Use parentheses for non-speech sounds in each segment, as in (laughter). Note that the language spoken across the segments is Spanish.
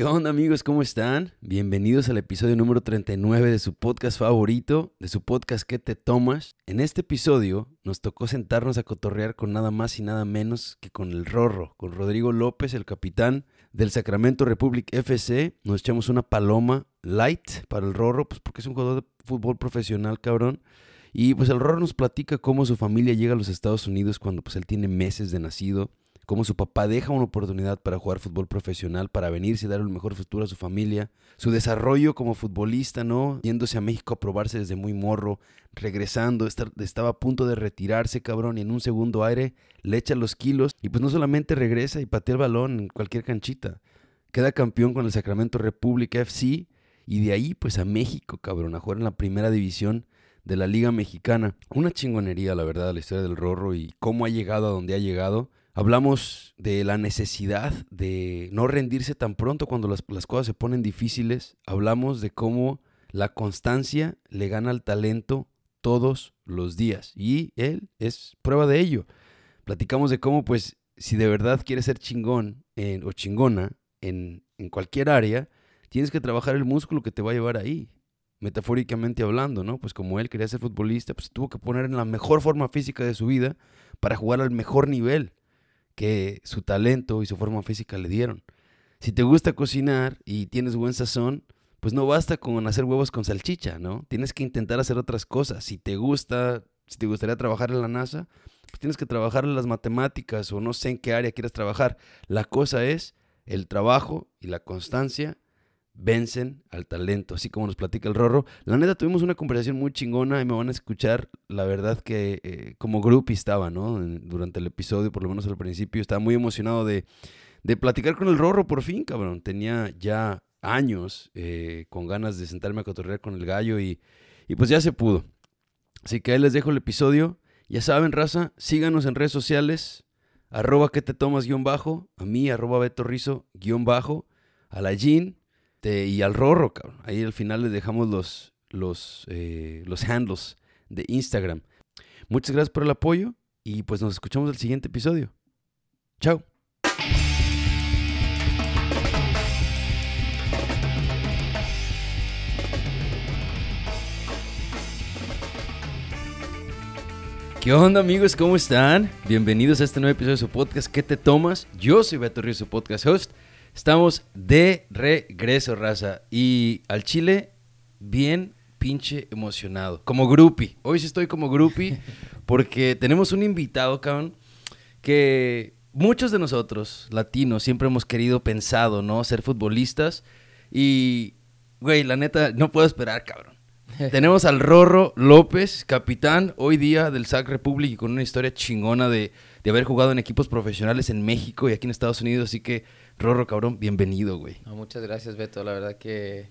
¿Qué onda amigos? ¿Cómo están? Bienvenidos al episodio número 39 de su podcast favorito, de su podcast ¿Qué te tomas? En este episodio nos tocó sentarnos a cotorrear con nada más y nada menos que con el Rorro, con Rodrigo López, el capitán del Sacramento Republic FC. Nos echamos una paloma light para el Rorro, pues porque es un jugador de fútbol profesional, cabrón. Y pues el Rorro nos platica cómo su familia llega a los Estados Unidos cuando pues él tiene meses de nacido cómo su papá deja una oportunidad para jugar fútbol profesional, para venirse y dar el mejor futuro a su familia, su desarrollo como futbolista, ¿no? Yéndose a México a probarse desde muy morro, regresando, estaba a punto de retirarse, cabrón, y en un segundo aire le echa los kilos y pues no solamente regresa y patea el balón en cualquier canchita, queda campeón con el Sacramento Republic FC y de ahí pues a México, cabrón, a jugar en la primera división de la Liga Mexicana. Una chingonería, la verdad, la historia del Rorro y cómo ha llegado a donde ha llegado. Hablamos de la necesidad de no rendirse tan pronto cuando las, cosas se ponen difíciles. Hablamos de cómo la constancia le gana al talento todos los días. Y él es prueba de ello. Platicamos de cómo, pues, si de verdad quieres ser chingón o chingona en, en cualquier área, tienes que trabajar el músculo que te va a llevar ahí metafóricamente hablando, ¿no? Pues como él quería ser futbolista, pues tuvo que poner en la mejor forma física de su vida para jugar al mejor nivel que su talento y su forma física le dieron. Si te gusta cocinar y tienes buen sazón, pues no basta con hacer huevos con salchicha, ¿no? Tienes que intentar hacer otras cosas. Si te gusta, si te gustaría trabajar en la NASA, pues tienes que trabajar en las matemáticas o no sé en qué área quieras trabajar. La cosa es el trabajo y la constancia vencen al talento, así como nos platica el Rorro. La neta, tuvimos una conversación muy chingona y me van a escuchar, la verdad que eh, como grupo estaba, ¿no? Durante el episodio, por lo menos al principio, estaba muy emocionado de, de platicar con el Rorro por fin, cabrón. Tenía ya años eh, con ganas de sentarme a cotorrear con el gallo y, y pues ya se pudo. Así que ahí les dejo el episodio. Ya saben, raza, síganos en redes sociales, arroba que te tomas guion bajo, a mí, arroba Beto Rizo guion bajo, a la este, y al Rorro, cabrón. Ahí al final les dejamos los, los, eh, los handles de Instagram. Muchas gracias por el apoyo y pues nos escuchamos el siguiente episodio. Chao. ¿Qué onda amigos? ¿Cómo están? Bienvenidos a este nuevo episodio de su podcast ¿Qué te tomas? Yo soy Beto Ríos, su podcast host. Estamos de regreso, raza. Y al Chile, bien pinche emocionado. Como grupi. Hoy sí estoy como grupi (laughs) porque tenemos un invitado, cabrón, que muchos de nosotros, latinos, siempre hemos querido, pensado, ¿no? Ser futbolistas. Y, güey, la neta, no puedo esperar, cabrón. (laughs) Tenemos al Rorro López, capitán hoy día del SAC Republic y con una historia chingona de, de haber jugado en equipos profesionales en México y aquí en Estados Unidos. Así que Rorro, cabrón, bienvenido, güey. muchas gracias, Beto. La verdad que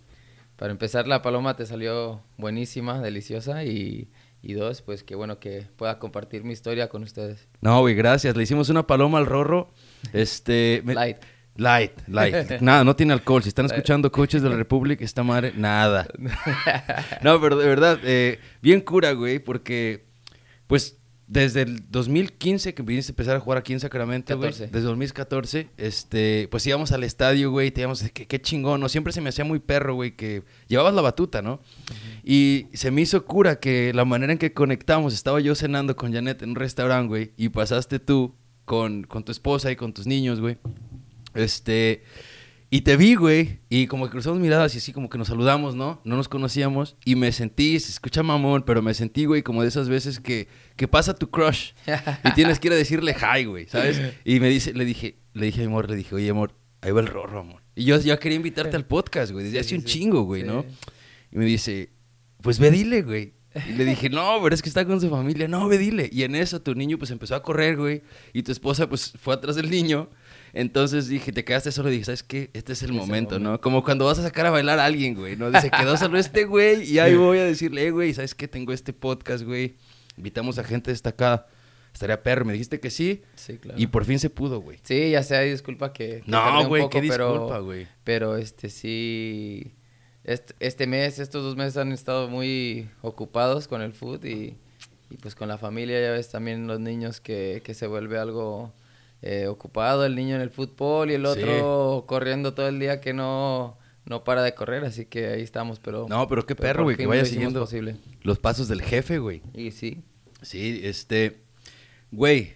para empezar la paloma te salió buenísima, deliciosa y, y dos, pues qué bueno que pueda compartir mi historia con ustedes. No, güey, gracias. Le hicimos una paloma al Rorro. Este, light. Light, light. (laughs) Nada, no tiene alcohol. Si están escuchando coches de la República, esta madre, nada. (laughs) no, pero de verdad, eh, bien cura, güey, porque, pues, desde el 2015 que viniste a empezar a jugar aquí en Sacramento, güey. Desde 2014, este, pues íbamos al estadio, güey, te íbamos, qué, qué chingón, ¿no? Siempre se me hacía muy perro, güey, que llevabas la batuta, ¿no? Y se me hizo cura que la manera en que conectamos, estaba yo cenando con Janet en un restaurante, güey, y pasaste tú con, con tu esposa y con tus niños, güey. Este, y te vi, güey, y como que cruzamos miradas y así como que nos saludamos, ¿no? No nos conocíamos y me sentí, se escucha mamón, pero me sentí, güey, como de esas veces que, que pasa tu crush (laughs) y tienes que ir a decirle hi, güey, ¿sabes? (laughs) Y me dice, le dije, le dije a mi amor, le dije, oye, amor, ahí va el rorro, amor. Y yo ya quería invitarte al podcast, güey, desde hace un chingo, güey, ¿no? Y me dice, pues ve dile, güey. Y le dije, no, pero es que está con su familia. No, ve dile. Y en eso tu niño pues empezó a correr, güey. Y tu esposa pues fue atrás del niño. Entonces dije, te quedaste solo y dije, ¿sabes qué? Este es el momento, ¿no? Como cuando vas a sacar a bailar a alguien, güey, ¿no? Se quedó solo este güey y ahí voy a decirle, eh, güey, ¿sabes qué? Tengo este podcast, güey. Invitamos a gente destacada. Estaría perro. Me dijiste que sí. Sí, claro. Y por fin se pudo, güey. Sí, ya sea, disculpa que... no, güey, qué disculpa, güey. Pero, este, sí... Este, este, mes, estos dos meses han estado muy ocupados con el food y, y pues con la familia, ya ves también los niños que, que se vuelve algo eh, ocupado, el niño en el fútbol y el otro corriendo todo el día que no, no para de correr, así que ahí estamos, pero... No, pero qué perro, güey, que vaya siguiendo los pasos del jefe, güey. Y sí. Sí, este... Güey,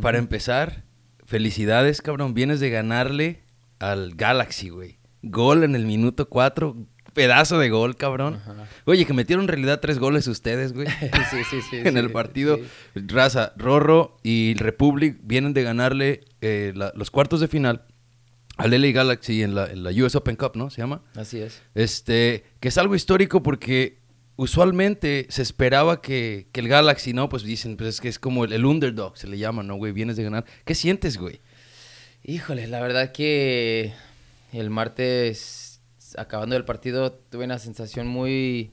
para empezar, felicidades, cabrón, vienes de ganarle al Galaxy, güey. Gol en el minuto 4, pedazo de gol, cabrón. Oye, que metieron en realidad tres goles ustedes, güey. (laughs) sí, sí, sí. (laughs) en el partido. Raza, Rorro y Republic vienen de ganarle eh, los cuartos de final al LA Galaxy en la, en la, US Open Cup, ¿no? Se llama. Así es. Este, que es algo histórico porque usualmente se esperaba que, el Galaxy, ¿no? Pues dicen, pues es que es como el, el underdog, se le llama, ¿no, güey? Vienes de ganar. ¿Qué sientes, güey? Híjole, la verdad que el martes, acabando el partido, tuve una sensación muy...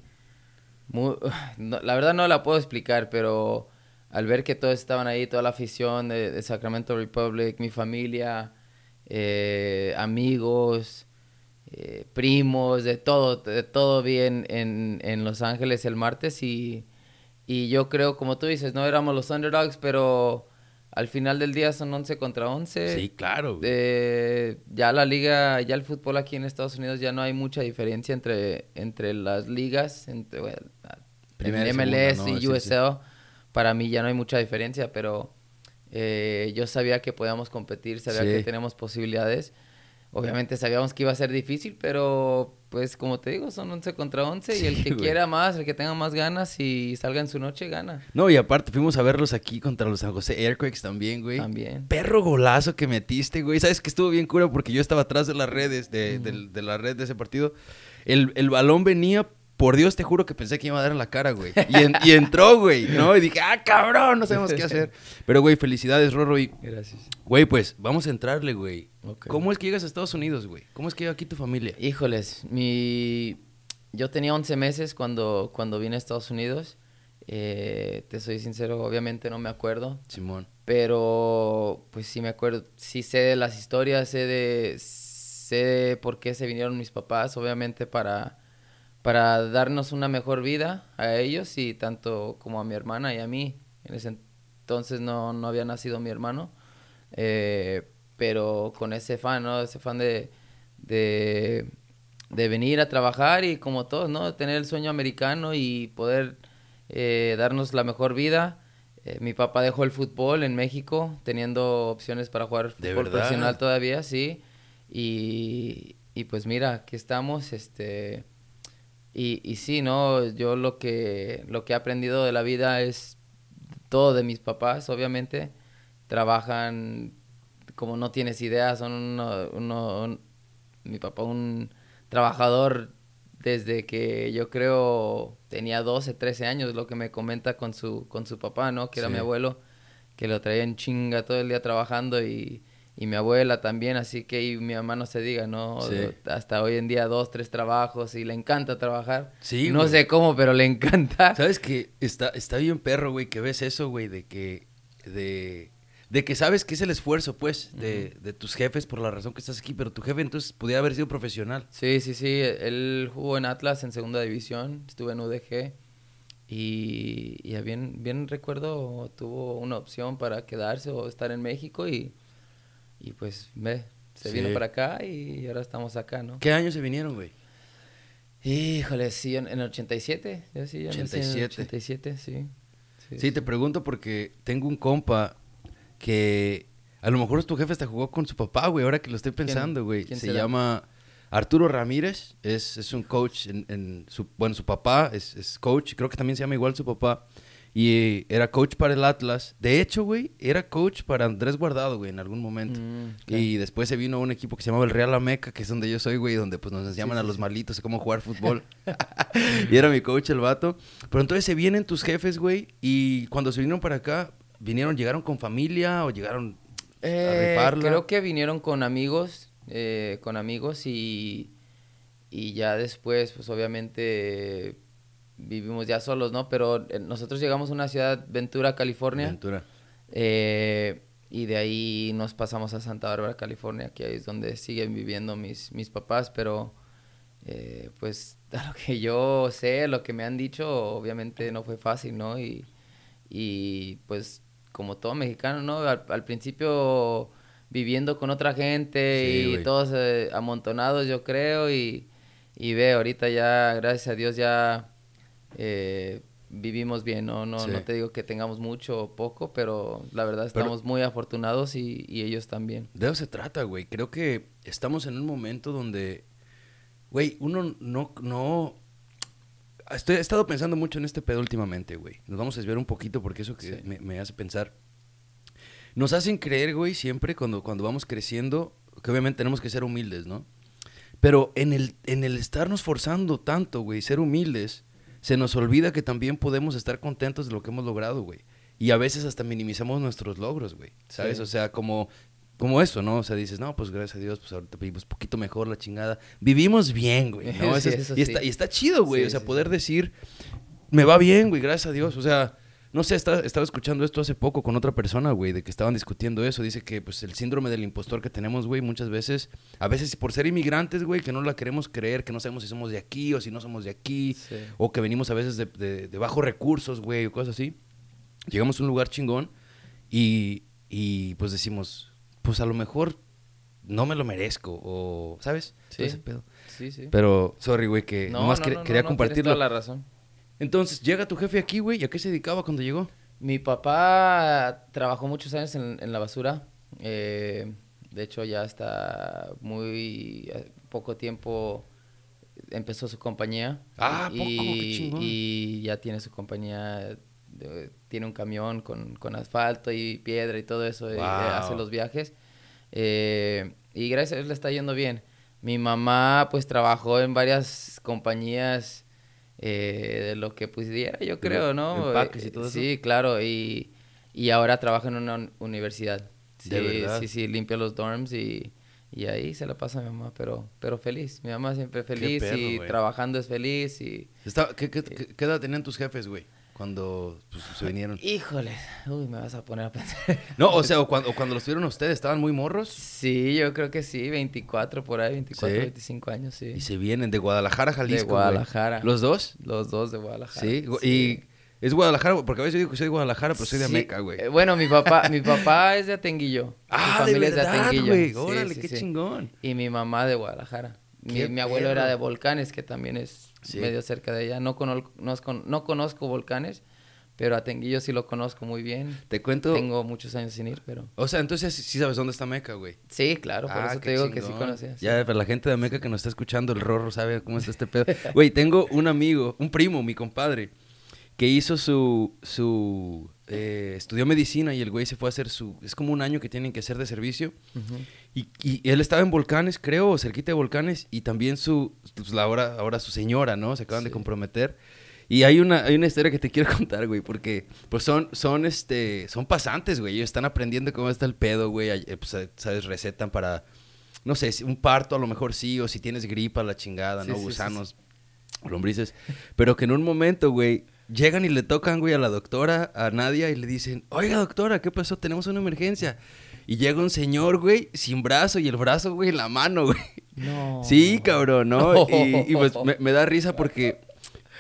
muy (sighs) la verdad no la puedo explicar, pero al ver que todos estaban ahí, toda la afición de, Sacramento Republic, mi familia, eh, amigos, eh, primos, de todo, de todo bien en, en Los Ángeles el martes y, y yo creo, como tú dices, no éramos los underdogs, pero al final del día son 11 contra 11. Sí, claro. Eh, ya la liga, ya el fútbol aquí en Estados Unidos ya no hay mucha diferencia entre, entre las ligas, entre MLS y USL. Para mí ya no hay mucha diferencia, pero eh, yo sabía que podíamos competir, sabía que tenemos posibilidades. Obviamente sabíamos que iba a ser difícil, pero pues como te digo, son 11 contra 11 y el que quiera más, el que tenga más ganas y salga en su noche, gana. No, y aparte fuimos a verlos aquí contra los San José Airquakes también, güey. También. Perro golazo que metiste, güey. ¿Sabes que estuvo bien cura? Porque yo estaba atrás de las redes, de, de la red de ese partido. El, el balón venía por Dios te juro que pensé que iba a dar en la cara, güey. Y, entró, güey, ¿no? Y dije, ah, cabrón, no sabemos qué hacer. Pero, güey, felicidades, Rorro. Y, Gracias. Güey, pues, vamos a entrarle, güey. ¿Cómo es que llegas a Estados Unidos, güey? ¿Cómo es que llega aquí tu familia? Híjoles, mi... Yo tenía 11 meses cuando, cuando vine a Estados Unidos. Eh, te soy sincero, obviamente no me acuerdo. Simón. Pero, pues sí me acuerdo. Sí sé de las historias, sé de... Sé de por qué se vinieron mis papás, obviamente para para darnos una mejor vida a ellos y tanto como a mi hermana y a mí. En ese entonces no, no había nacido mi hermano, eh, pero con ese fan, ¿no? Ese fan de, de, venir a trabajar y como todos, ¿no? Tener el sueño americano y poder eh, darnos la mejor vida. Eh, mi papá dejó el fútbol en México, teniendo opciones para jugar fútbol profesional todavía, sí. Y, y pues mira, aquí estamos, este y, y sí, ¿no? Yo lo que, lo que he aprendido de la vida es todo de mis papás, obviamente. Trabajan como no tienes idea, son uno, mi papá un trabajador desde que yo creo tenía 12, 13 años, lo que me comenta con su, con su papá, ¿no? Que era mi abuelo, que lo traía en chinga todo el día trabajando y, y mi abuela también, así que y mi mamá no se diga, ¿no? Hasta hoy en día dos, tres trabajos y le encanta trabajar. Sí, No sé cómo, pero le encanta. ¿Sabes que está, está bien perro, güey, que ves eso, güey, de que, de, de que sabes que es el esfuerzo, pues, de, de, tus jefes por la razón que estás aquí, pero tu jefe entonces podía haber sido profesional. Sí, sí, sí, él jugó en Atlas en segunda división, estuve en UDG y, y bien, bien recuerdo, tuvo una opción para quedarse o estar en México y y pues, ve, se vino para acá y ahora estamos acá, ¿no? ¿Qué año se vinieron, güey? Híjole, sí, en, el 87. Yo sí, 87. 87, sí. sí. te pregunto porque tengo un compa que a lo mejor tu jefe hasta jugó con su papá, güey, ahora que lo estoy pensando, güey. Se llama Arturo Ramírez, es, es un coach, en, en, su, bueno, su papá es, es coach, creo que también se llama igual su papá. Y era coach para el Atlas. De hecho, güey, era coach para Andrés Guardado, güey, en algún momento. Mm, y después se vino a un equipo que se llamaba el Real Ameca, que es donde yo soy, güey, donde pues nos enseñaban a los malitos cómo jugar fútbol. (laughs) (laughs) y era mi coach el vato. Pero entonces se vienen tus jefes, güey, y cuando se vinieron para acá, ¿vinieron, llegaron con familia o llegaron a eh, Creo que vinieron con amigos, eh, con amigos y, y ya después, pues obviamente vivimos ya solos, ¿no? Pero eh, nosotros llegamos a una ciudad, Ventura, California. Ventura. Eh, y de ahí nos pasamos a Santa Bárbara, California, que es donde siguen viviendo mis, mis papás, pero eh, pues (laughs) a lo que yo sé, lo que me han dicho, obviamente no fue fácil, ¿no? Y, y pues como todo mexicano, ¿no? Al, principio viviendo con otra gente y todos eh, amontonados, yo creo, y, y ve, ahorita ya, gracias a Dios, ya eh, vivimos bien, ¿no? No, no te digo que tengamos mucho o poco, pero la verdad estamos muy afortunados y, y, ellos también. De eso se trata, güey. Creo que estamos en un momento donde, güey, uno no, no... Estoy, he estado pensando mucho en este pedo últimamente, güey. Nos vamos a desviar un poquito porque eso que me, me, hace pensar. Nos hacen creer, güey, siempre cuando, cuando vamos creciendo, que obviamente tenemos que ser humildes, ¿no? Pero en el, en el estarnos forzando tanto, güey, ser humildes, se nos olvida que también podemos estar contentos de lo que hemos logrado, güey. Y a veces hasta minimizamos nuestros logros, güey. ¿Sabes? O sea, como, como eso, ¿no? O sea, dices, no, pues gracias a Dios, pues ahorita vivimos un poquito mejor la chingada. Vivimos bien, güey. ¿no? (laughs) y, está, y está chido, güey. o sea, poder decir, me va bien, güey, gracias a Dios. O sea, no sé, estaba, escuchando esto hace poco con otra persona, güey, de que estaban discutiendo eso. Dice que, pues, el síndrome del impostor que tenemos, güey, muchas veces, a veces por ser inmigrantes, güey, que no la queremos creer, que no sabemos si somos de aquí o si no somos de aquí, o que venimos a veces de, de, bajos recursos, güey, o cosas así. Llegamos a un lugar chingón y, y, pues decimos, pues a lo mejor no me lo merezco, o, ¿sabes? Sí, sí, sí. Pero, sorry, güey, que nomás quería compartirlo. la razón. Entonces, llega tu jefe aquí, güey, ¿y a qué se dedicaba cuando llegó? Mi papá trabajó muchos años en, la basura. Eh, de hecho, ya está muy eh, poco tiempo empezó su compañía. Ah, poco, y, y ya tiene su compañía, tiene un camión con, asfalto y piedra y todo eso, y, hace los viajes. Eh, y gracias a Dios le está yendo bien. Mi mamá pues trabajó en varias compañías eh, de lo que pudiera, yo creo, ¿no? Y todo eso. Sí, claro, y, y ahora trabaja en una universidad. Sí, sí, sí, limpia los dorms y, y, ahí se la pasa a mi mamá, pero, pero feliz. Mi mamá siempre feliz y trabajando es feliz y... ¿qué, qué, qué, edad tenían tus jefes, güey? Cuando pues, se vinieron? Híjole, uy, me vas a poner a pensar. No, o sea, o cuando, cuando los tuvieron ustedes, ¿estaban muy morros? Sí, yo creo que sí, 24 por ahí, 24, 25 años, sí. Y se vienen de Guadalajara, Jalisco. De Guadalajara. ¿Los dos? Los dos de Guadalajara. Sí, y es Guadalajara, porque a veces digo que soy de Guadalajara, pero soy de Ameca, güey. Eh, bueno, mi papá, mi papá es de Atenguillo. (laughs) Ah, de verdad, güey. Órale, qué chingón. Y mi mamá de Guadalajara. Mi, abuelo era de Volcanes, que también es medio cerca de ella. No, no conozco Volcanes, pero a Tenguillo sí lo conozco muy bien. Te cuento. Tengo muchos años sin ir, pero. O sea, entonces sí sabes dónde está Meca, güey. Sí, claro, por ah, eso te digo que sí conocías. Ya, para la gente de Meca que nos está escuchando, el Rorro sabe cómo está este pedo. (laughs) Güey, tengo un amigo, un primo, mi compadre, que hizo su. su eh, estudió medicina y el güey se fue a hacer su. Es como un año que tienen que hacer de servicio. Y, y, él estaba en volcanes, creo, cerquita de volcanes, y también su. Pues, ahora, ahora su señora, ¿no? Se acaban de comprometer. Y hay una, hay una historia que te quiero (laughs) contar, güey, porque pues son, son, este, son pasantes, güey. Ellos están aprendiendo cómo está el pedo, güey. Eh, pues, eh, ¿sabes? Recetan para, no sé, un parto a lo mejor sí, o si tienes gripa, la chingada, ¿no? Gusanos, lombrices. Pero que en un momento, güey, llegan y le tocan, güey, a la doctora, a Nadia, y le dicen, oiga, doctora, ¿qué pasó? Tenemos una emergencia. Y llega un señor, güey, sin brazo y el brazo, güey, en la mano, güey. No. Sí, cabrón, ¿no? (laughs) Y, pues me, da risa porque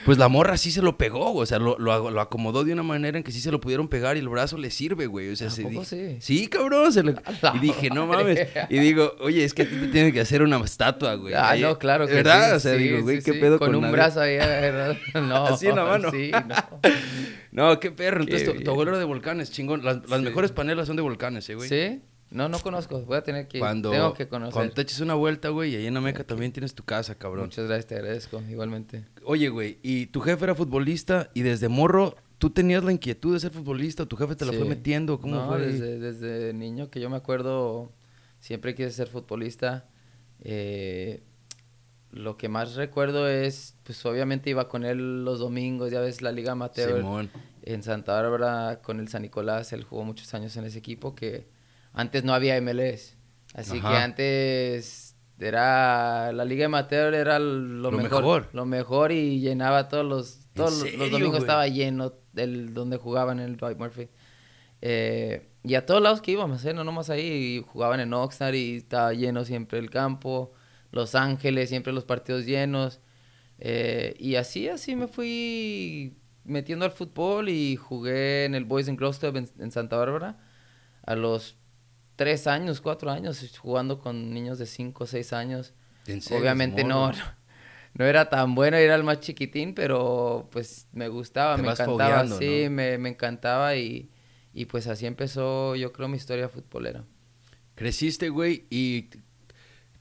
pues la morra sí se lo pegó, o sea, lo, lo, acomodó de una manera en que sí se lo pudieron pegar y el brazo le sirve, güey. O sea, se sí? sí, cabrón. (laughs) y dije, no mames. Y digo, oye, es que a ti te tienen que hacer una estatua, güey. Ah, no, claro que ¿Verdad? o sea, digo, güey, qué pedo con, con un brazo ahí, ¿verdad? (laughs) No. Así en la (laughs) mano. Sí, no. no, qué perro. Entonces, tu, abuelo era de volcanes, chingón. Las, las mejores panelas son de volcanes, ¿eh, güey? Sí. No, no conozco. Voy a tener que cuando, Tengo que conocer. Cuando te eches una vuelta, güey, y ahí en Ameca también tienes tu casa, cabrón. Muchas gracias, te agradezco, igualmente. Oye, güey, y tu jefe era futbolista y desde morro, ¿tú tenías la inquietud de ser futbolista tu jefe te la fue metiendo? ¿Cómo fue? Desde, desde niño que yo me acuerdo, siempre quise ser futbolista. Eh, lo que más recuerdo es, pues obviamente iba con él los domingos, ya ves la Liga Amateur. Simón. En Santa Bárbara con el San Nicolás, él jugó muchos años en ese equipo que antes no había MLS. Así que antes era la liga amateur era lo, mejor, lo mejor y llenaba todos los todos los, domingos estaba lleno del donde jugaban en el Dwight Murphy eh, y a todos lados que íbamos ¿eh? no nomás ahí jugaban en Oxnard y estaba lleno siempre el campo Los Ángeles siempre los partidos llenos eh, y así así me fui metiendo al fútbol y jugué en el Boys and Girls Club en, en Santa Bárbara a los tres años, cuatro años, jugando con niños de cinco seis años. ¿En serio, Obviamente no, no, (laughs) no era tan bueno, era el más chiquitín, pero pues me gustaba, Te me encantaba, sí, ¿no? me, me encantaba y, y pues así empezó yo creo mi historia futbolera. Creciste, güey, y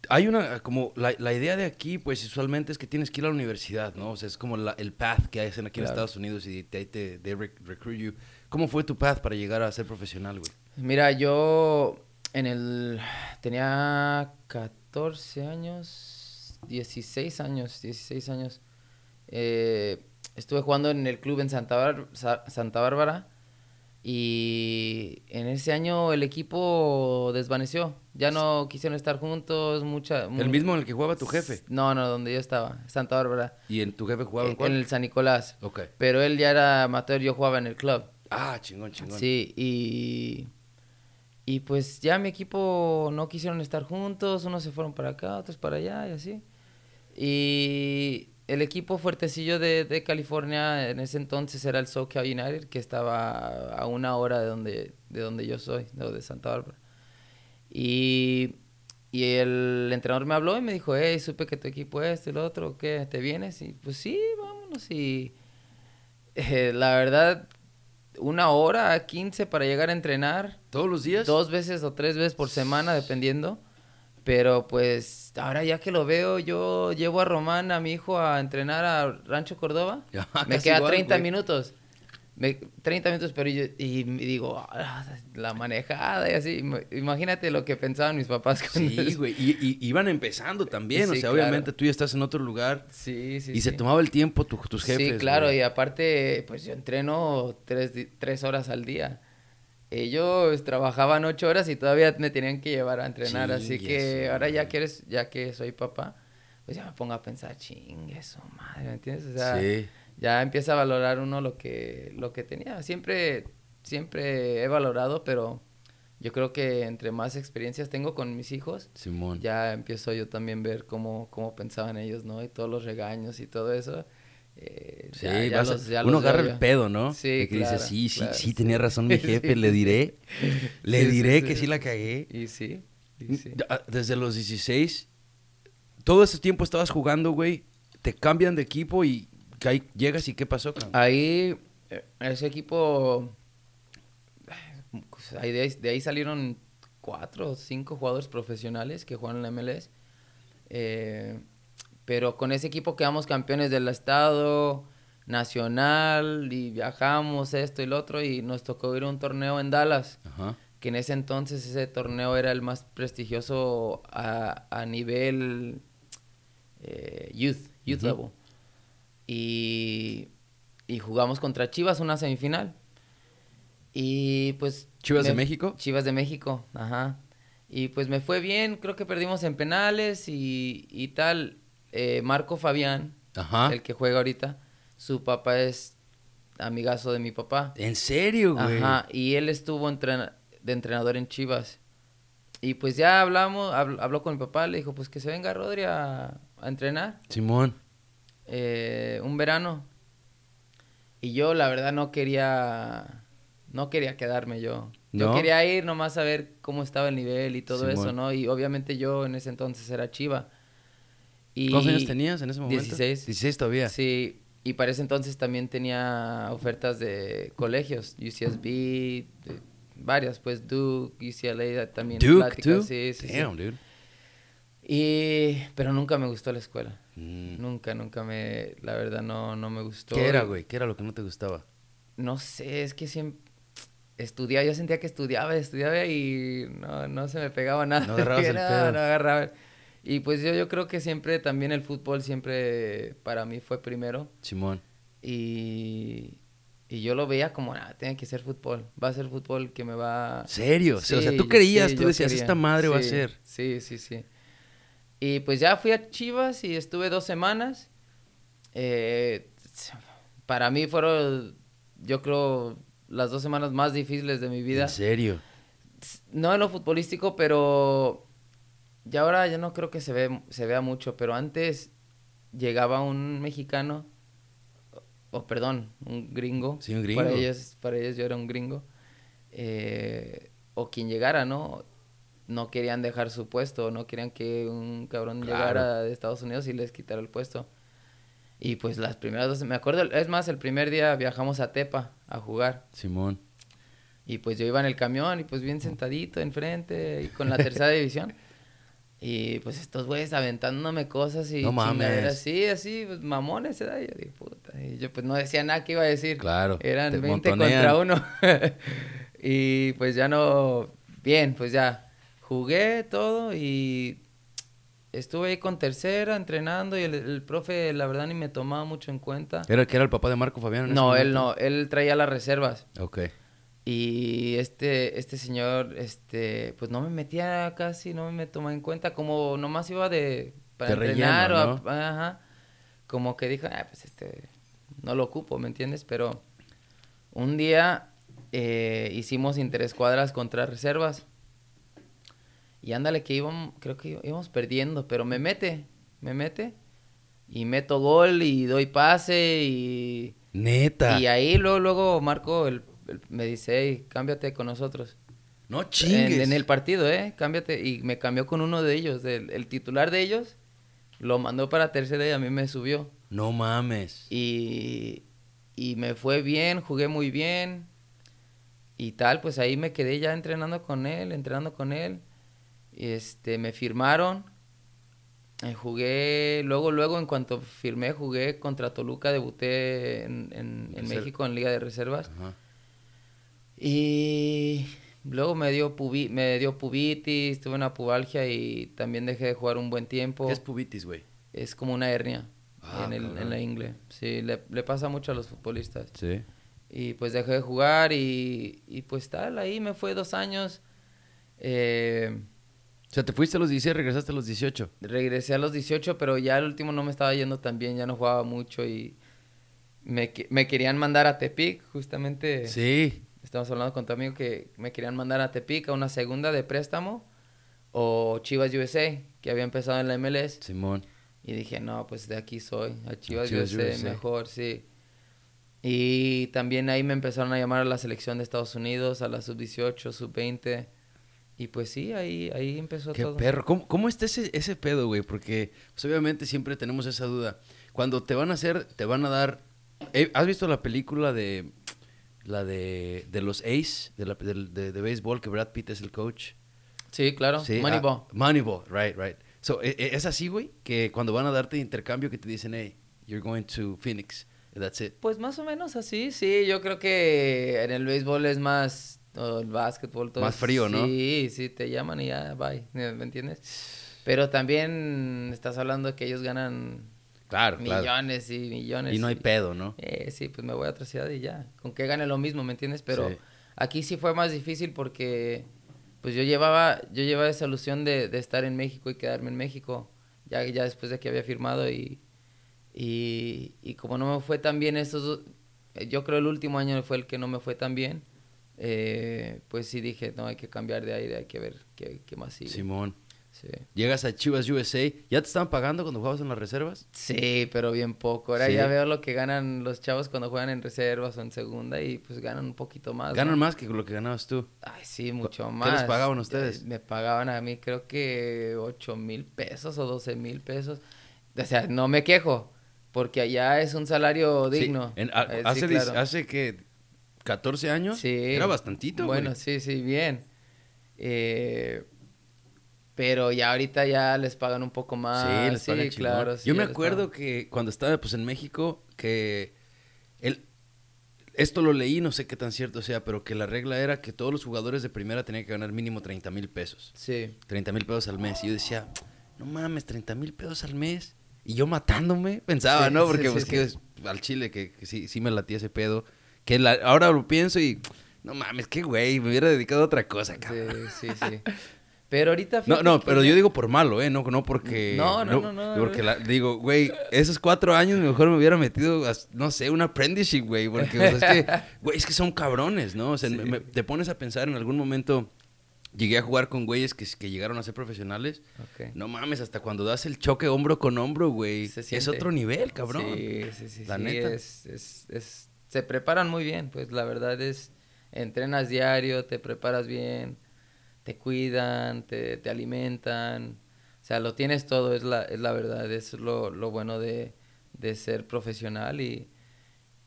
hay una, como, la, la idea de aquí, pues, usualmente es que tienes que ir a la universidad, ¿no? O sea, es como la- el path que hacen aquí en. Estados Unidos y te, te, rec- recruit you. ¿Cómo fue tu path para llegar a ser profesional, güey? Mira, yo en el tenía 14 años, 16 años, 16 años. Eh, estuve jugando en el club en Santa, Sa- Santa Bárbara y en ese año el equipo desvaneció. Ya no quisieron estar juntos, mucha... ¿El mismo en el que jugaba tu jefe? No, no, donde yo estaba, Santa Bárbara. ¿Y en tu jefe jugaba en En, cuál? en el San Nicolás. Ok. Pero él ya era amateur, yo jugaba en el club. Ah, chingón, chingón. Sí, y, y pues ya mi equipo no quisieron estar juntos, unos se fueron para acá, otros para allá y así. Y el equipo fuertecillo de, de California en ese entonces era el SoCal United, que estaba a una hora de donde, de donde yo soy, de Santa Bárbara. Y, y el entrenador me habló y me dijo, hey, supe que tu equipo es esto y lo otro, ¿qué? ¿Te vienes? Y pues sí, vámonos. Y eh, la verdad, una hora, 15 para llegar a entrenar, ¿Todos los días? dos veces o tres veces por semana, dependiendo. Pero pues ahora ya que lo veo, yo llevo a Román, a mi hijo, a entrenar a Rancho Córdoba. Ya, (laughs) me queda igual, 30 güey. minutos. Me, 30 minutos, pero yo y me digo, "Ah, la manejada y así. Im- Imagínate lo que pensaban mis papás cuando Sí, güey. Y, y- iban empezando también. o Sí, sea, claro. obviamente tú ya estás en otro lugar. Sí, sí, y se sí. tomaba el tiempo tu- tus jefes. Sí, claro, güey. y aparte, pues yo entreno tres, tres horas al día. Ellos trabajaban ocho horas y todavía me tenían que llevar a entrenar, así que su ahora ya que eres, ya que soy papá, pues ya me pongo a pensar, chingue su madre, ¿me entiendes? O sea, Sí. Ya empieza a valorar uno lo que, lo que tenía. Siempre, siempre he valorado, pero yo creo que entre más experiencias tengo con mis hijos, Simón. ya empiezo yo también ver cómo, cómo pensaban ellos, ¿no? Y todos los regaños y todo eso. eh, Sí, ya- ya vas a- los- ya uno agarra el pedo, ¿no? Sí, De que claro, dice, sí, sí, claro, sí, sí. tenía razón mi (laughs) jefe, le diré. Le diré que sí la cagué. Y sí, y sí. Ah, Desde los 16, todo ese tiempo estabas jugando, güey. Te cambian de equipo y que ahí llegas y ¿qué pasó, cabrón? Ahí, eh, ese equipo, (sighs) ahí de, ahí, de ahí salieron cuatro o cinco jugadores profesionales que juegan en la MLS. Eh, pero con ese equipo quedamos campeones del estado, nacional, y viajamos esto y lo otro, y nos tocó ir a un torneo en Dallas. Ajá. que en ese entonces ese torneo era el más prestigioso a, a nivel eh, youth, youth level. Y, y jugamos contra Chivas una semifinal. Y pues... ¿Chivas de México? Chivas de México, ajá. Y pues me fue bien, creo que perdimos en penales y, y tal. Eh, Marco Fabián, Ajá. el que juega ahorita, su papá es amigazo de mi papá. ¿En serio, güey? Ajá, y él estuvo de entrenador en Chivas. Y pues ya hablamos, habl- habló con mi papá, le dijo, pues que se venga Rodri a, a entrenar Simón. Eh, un verano. Y yo la verdad no quería, no quería quedarme yo. Yo ¿No? quería ir nomás a ver cómo estaba el nivel y todo eso. ¿no? Y obviamente yo en ese entonces era Chiva. Y ¿Cuántos años tenías en ese momento? 16. 16 todavía. Sí, y para ese entonces también tenía ofertas de colegios, UCSB, de- varias, pues Duke, UCLA también. Duke, pláticas, too? Sí, sí, sí. Damn, dude. Y, pero nunca me gustó la escuela. Mm. Nunca, nunca me, la verdad no, no me gustó. ¿Qué era, güey? ¿Qué era lo que no te gustaba? No sé, es que siempre estudiaba, yo sentía que estudiaba, estudiaba y no, no se me pegaba nada. No agarrabas (laughs) el No, pedo. no agarraba. Y pues yo, yo creo que siempre también el fútbol siempre para mí fue primero. Simón. Y, y yo lo veía como, ah, tiene que ser fútbol. Va a ser fútbol que me va... ¿Serio? O sea, tú creías, sí, tú decías, quería. esta madre va a ser. Sí, sí, sí. Y pues ya fui a Chivas y estuve dos semanas. Eh, para mí fueron, yo creo, las dos semanas más difíciles de mi vida. ¿En serio? No en lo futbolístico, pero ya ahora ya no creo que se, ve, se vea mucho, pero antes llegaba un mexicano o perdón, un gringo. Sí, un gringo. Para ellos, para ellos yo era un gringo. eh, o quien llegara, ¿no? No querían dejar su puesto, no querían que un cabrón Claro. llegara de Estados Unidos y les quitara el puesto. Y pues las primeras dos, me acuerdo, es más, el primer día viajamos a Tepa a jugar. Simón. Y pues yo iba en el camión y pues bien sentadito enfrente y con la (laughs) tercera división. Y pues estos güeyes aventándome cosas y No mames. así, así, pues mamones. Y yo digo, puta. Y yo pues no decía nada que iba a decir. Claro, Eran te 20 montonean. contra uno. (laughs) y pues ya no, bien, pues ya jugué todo y estuve ahí con tercera entrenando y el, el profe la verdad ni me tomaba mucho en cuenta. ¿Era el que era el papá de Marco Fabián? No, él no, él traía las reservas. Ok. Y este, este señor, este, pues no me metía casi, no me tomaba en cuenta, como nomás iba de, para De entrenar, relleno, o a- ajá, como que dijo, ah, pues este, no lo ocupo, ¿me entiendes? Pero un día eh, hicimos interescuadras contra reservas, y ándale que íbamos, creo que íbamos perdiendo, pero me mete, me mete, y meto gol, y doy pase, y... Neta. Y ahí luego, luego Marco el- el- me dice, hey, cámbiate con nosotros. No chingues. en el partido, ¿eh? Cámbiate. Y me cambió con uno de ellos. del- el titular de ellos lo mandó para tercera y a mí me subió. No mames. Y, y me fue bien, jugué muy bien. Y tal, pues ahí me quedé ya entrenando con él, entrenando con él. Este, me firmaron. Eh, jugué, luego, luego, en cuanto firmé, jugué contra Toluca, debuté en, en- en México en Liga de Reservas. Ajá. Y luego me dio, pubi- me dio pubitis, tuve una pubalgia y también dejé de jugar un buen tiempo. ¿Qué es pubitis, güey? Es como una hernia Ah, en, el, en la ingle. Sí, le, le pasa mucho a los futbolistas. Sí. Y pues dejé de jugar y, y pues tal, ahí me fue dos años. Eh, O sea, te fuiste a los 16 regresaste a los 18. regresé a los 18, pero ya el último no me estaba yendo tan bien, ya no jugaba mucho y me, me querían mandar a Tepic, justamente. Sí. Estamos hablando con tu amigo que me querían mandar a Tepic a una segunda de préstamo o Chivas USA, que había empezado en la MLS. Simón. Y dije, no, pues de aquí soy, a Chivas, Chivas USA, USA. mejor, sí. Y también ahí me empezaron a llamar a la selección de Estados Unidos, a la sub-18, sub-20. Y pues sí, ahí, ahí empezó Qué todo. perro. ¿Cómo, cómo está ese, ese pedo, güey? Porque pues, obviamente siempre tenemos esa duda. Cuando te van a hacer, te van a dar... Eh, ¿Has visto la película de... La de, de los Ace, de, la, del- de, de béisbol, que Brad Pitt es el coach? Sí, claro. Sí, Moneyball. ah, Moneyball, right, right. So, e- e- es así, güey, que cuando van a darte intercambio que te dicen, hey, you're going to Phoenix, and that's it. Pues más o menos así, sí. Yo creo que en el béisbol es más, el básquetbol, todo. Más frío, ¿no? Sí, sí, te llaman y ya, bye, ¿me entiendes? Pero también estás hablando de que ellos ganan Claro, claro. millones y millones. Y no hay pedo, ¿no? Eh, sí, pues me voy a otra ciudad y ya. Con que gane lo mismo, ¿me entiendes? Pero Sí. aquí sí fue más difícil porque pues yo llevaba, yo llevaba esa ilusión de, de estar en México y quedarme en México. Ya, ya después de que había firmado y, y, y como no me fue tan bien estos dos, yo creo el último año fue el que no me fue tan bien, eh, pues sí dije, no, hay que cambiar de aire, hay que ver qué, qué más sigue. Simón. Sí. Llegas a Chivas USA, ¿ya te estaban pagando cuando jugabas en las reservas? Sí, pero bien poco. Ahora Sí. ya veo lo que ganan los chavos cuando juegan en reservas o en segunda y pues ganan un poquito más. Ganan ¿no? más que lo que ganabas tú. Ay, sí, mucho ¿Qué más. les pagaban ustedes? Eh, Me pagaban a mí creo que 8 mil pesos o 12 mil pesos. O sea, no me quejo, porque allá es un salario Sí, digno. en- a- Eh, claro. hace que 14 años. Sí. Era bastantito, güey. Bueno, sí, sí, bien. Eh, pero ya ahorita ya les pagan un poco más. Sí, les pagan claro. sí, Yo me acuerdo que cuando estaba pues en México, que el, esto lo leí, no sé qué tan cierto sea, pero que la regla era que todos los jugadores de primera tenían que ganar mínimo 30 mil pesos. Sí. 30 mil pesos al mes. Y yo decía, no mames, 30 mil pesos al mes. Y yo matándome, pensaba, Sí, ¿no? Porque sí, pues sí. que al chile que, que sí, sí me latía ese pedo. Que la- ahora lo pienso y, no mames, qué güey, me hubiera dedicado a otra cosa, cabrón. Sí, sí, sí. Pero ahorita... No, no, pero yo digo por malo, ¿eh? No, no porque... No, no, no, no, Porque la- digo, güey, esos cuatro años mejor me hubiera metido, a, no sé, un apprenticeship, güey. Porque, o sea, es que, (laughs) güey, es que son cabrones, ¿no? O sea, Sí. me- te pones a pensar en algún momento... llegué a jugar con güeyes que, que llegaron a ser profesionales. Ok. No mames, hasta cuando das el choque hombro con hombro, güey. Es otro nivel, cabrón. Sí, sí, sí. La sí, neta. Es, es, es- se preparan muy bien, pues la verdad es, entrenas diario, te preparas bien, te cuidan, te, te alimentan, o sea, lo tienes todo, es la, es la verdad, es lo, lo bueno de, de ser profesional y,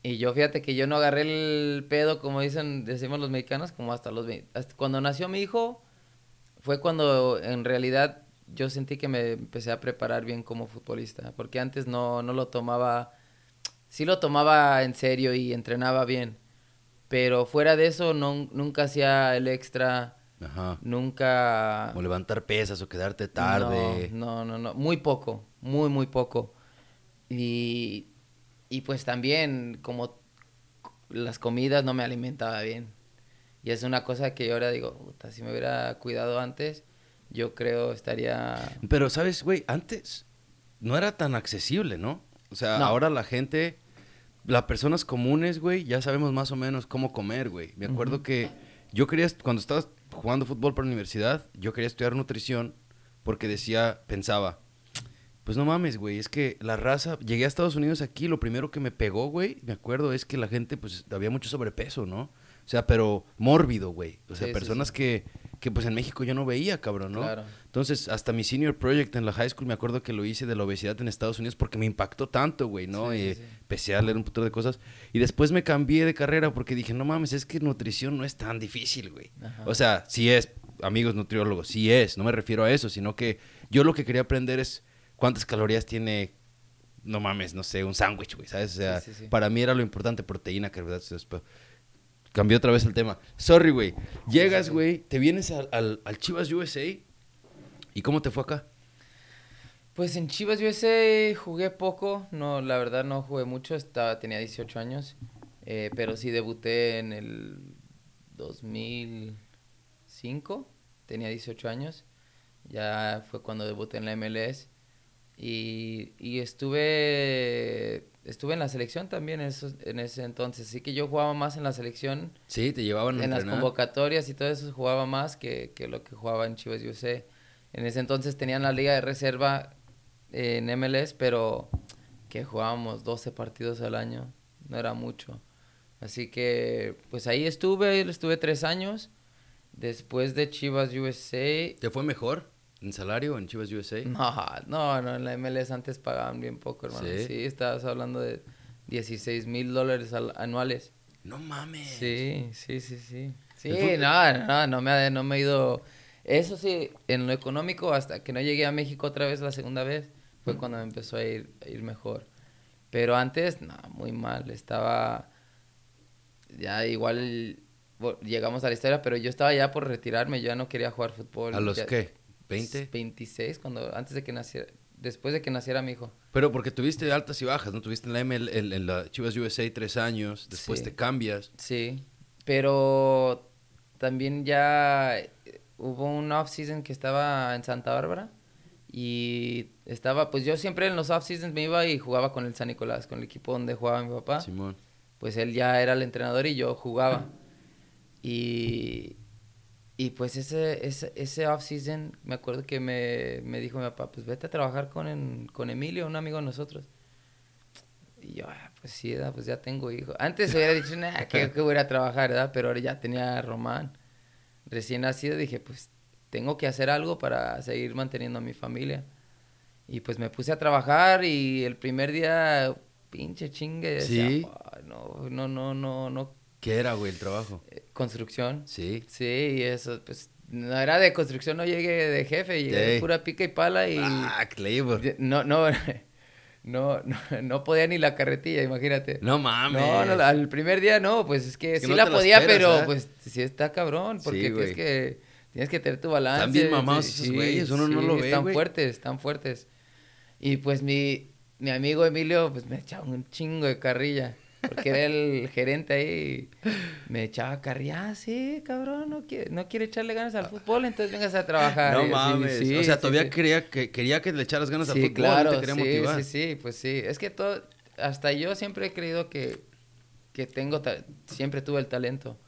y yo fíjate que yo no agarré el pedo, como dicen, decimos los mexicanos, como hasta los 20, hasta cuando nació mi hijo, fue cuando en realidad yo sentí que me empecé a preparar bien como futbolista, porque antes no, no lo tomaba, sí lo tomaba en serio y entrenaba bien, pero fuera de eso no, nunca hacía el extra, Ajá. nunca... Como levantar pesas o quedarte tarde. No, no, no, no, muy poco, muy, muy poco. Y, y pues también como las comidas no me alimentaba bien. Y es una cosa que yo ahora digo, "Puta, si me hubiera cuidado antes, yo creo estaría... Pero, ¿sabes, güey? Antes no era tan accesible, ¿no? O sea, No. ahora la gente, las personas comunes, güey, ya sabemos más o menos cómo comer, güey. Me acuerdo que yo quería, cuando estaba jugando fútbol para la universidad, yo quería estudiar nutrición porque decía, pensaba, pues no mames, güey, es que la raza, llegué a Estados Unidos aquí, lo primero que me pegó, güey, me acuerdo, es que la gente, pues, había mucho sobrepeso, ¿no? O sea, pero mórbido, güey. O sea, Sí, sí, personas sí. Que, que, pues, en México yo no veía, cabrón, ¿no? Claro. Entonces, hasta mi senior project en la high school, me acuerdo que lo hice de la obesidad en Estados Unidos porque me impactó tanto, güey, ¿no? Sí, sí, Eh, sí. Empecé a leer un puto de cosas. Y después me cambié de carrera porque dije, no mames, es que nutrición no es tan difícil, güey. Ajá. O sea, sí es, amigos nutriólogos, sí es. No me refiero a eso, sino que yo lo que quería aprender es cuántas calorías tiene, no mames, no sé, un sándwich, güey, ¿sabes? O sea, Sí, sí, sí. para mí era lo importante, proteína, carbohidratos. Cambié otra vez el tema. Sorry, güey. Llegas, güey, te vienes al, al, al Chivas USA. ¿Y cómo te fue acá? Pues en Chivas USA jugué poco, no, la verdad no jugué mucho, estaba, tenía 18 años, eh, pero sí debuté en el 2005, tenía 18 años, ya fue cuando debuté en la MLS y, y estuve, estuve en la selección también en, esos- en ese entonces, así que yo jugaba más en la selección Sí, te llevaban a en las convocatorias y todo eso jugaba más que, que lo que jugaba en Chivas USA. En ese entonces tenían la liga de reserva eh, en MLS, pero que jugábamos 12 partidos al año, no era mucho. Así que, pues ahí estuve, estuve tres años. Después de Chivas USA, ¿Te fue mejor en salario en Chivas USA? no, no, no, en la MLS antes pagaban bien poco, hermano. ¿Sí? Sí, estabas hablando de 16 mil dólares al- anuales. No mames. Sí, sí, sí, sí. Sí, no, no, no me, ha, no me he ido... Eso sí, en lo económico, hasta que no llegué a México otra vez la segunda vez, fue cuando me empezó a ir, a ir mejor. Pero antes, no, muy mal. Estaba... Ya igual llegamos a la historia, pero yo estaba ya por retirarme, yo ya no quería jugar fútbol. ¿A los ya- qué? ¿20? 26, cuando, antes de que naciera, después de que naciera mi hijo. Pero porque tuviste altas y bajas, ¿no? Tuviste en la, ML, en, en la Chivas USA tres años, después Sí. te cambias. Sí, pero también ya eh, hubo un off-season que estaba en Santa Bárbara y estaba, pues yo siempre en los off-seasons me iba y jugaba con el San Nicolás, con el equipo donde jugaba mi papá. Simón. Pues él ya era el entrenador y yo jugaba. Y, y pues ese, ese, ese off-season, me acuerdo que me, me dijo mi papá, pues vete a trabajar con, en- con Emilio, un amigo de nosotros. Y yo, "Ah, pues sí, ¿verdad? pues ya tengo hijo. Antes hubiera dicho, nah, que, que voy a trabajar, ¿verdad? Pero ahora ya tenía a Román recién nacido. Dije, pues tengo que hacer algo para seguir manteniendo a mi familia. Y pues me puse a trabajar y el primer día, pinche chingue. decía, ¿Sí? "Ay, no, no, no, no, no. ¿Qué era, güey, el trabajo? Eh, Construcción. Sí. Sí, y eso, pues no era de construcción, no llegué de jefe, llegué de pura pica y pala y... Ah, de- No, no, (laughs) no, no, no podía ni la carretilla, imagínate. No mames. No, no, al primer día no, pues es que Es que sí no la podía, esperas, pero pues sí está cabrón, porque Sí, tienes que, tienes que tener tu balance. Están bien mamados sí, esos güeyes, uno no lo ve, Están güey. fuertes, están fuertes. Y pues mi, mi amigo Emilio, pues me echaba un chingo de carrilla, porque era el gerente ahí, y me echaba carrilla, ah, sí, cabrón, no quiere, no quiere echarle ganas al fútbol, entonces vengas a trabajar. No mames. sí, o sea, sí, todavía. Quería, que, quería que le echaras ganas al fútbol, claro, no te quería sí, motivar. sí, sí, pues sí. Es que todo, hasta yo siempre he creído que, que tengo, siempre tuve el talento.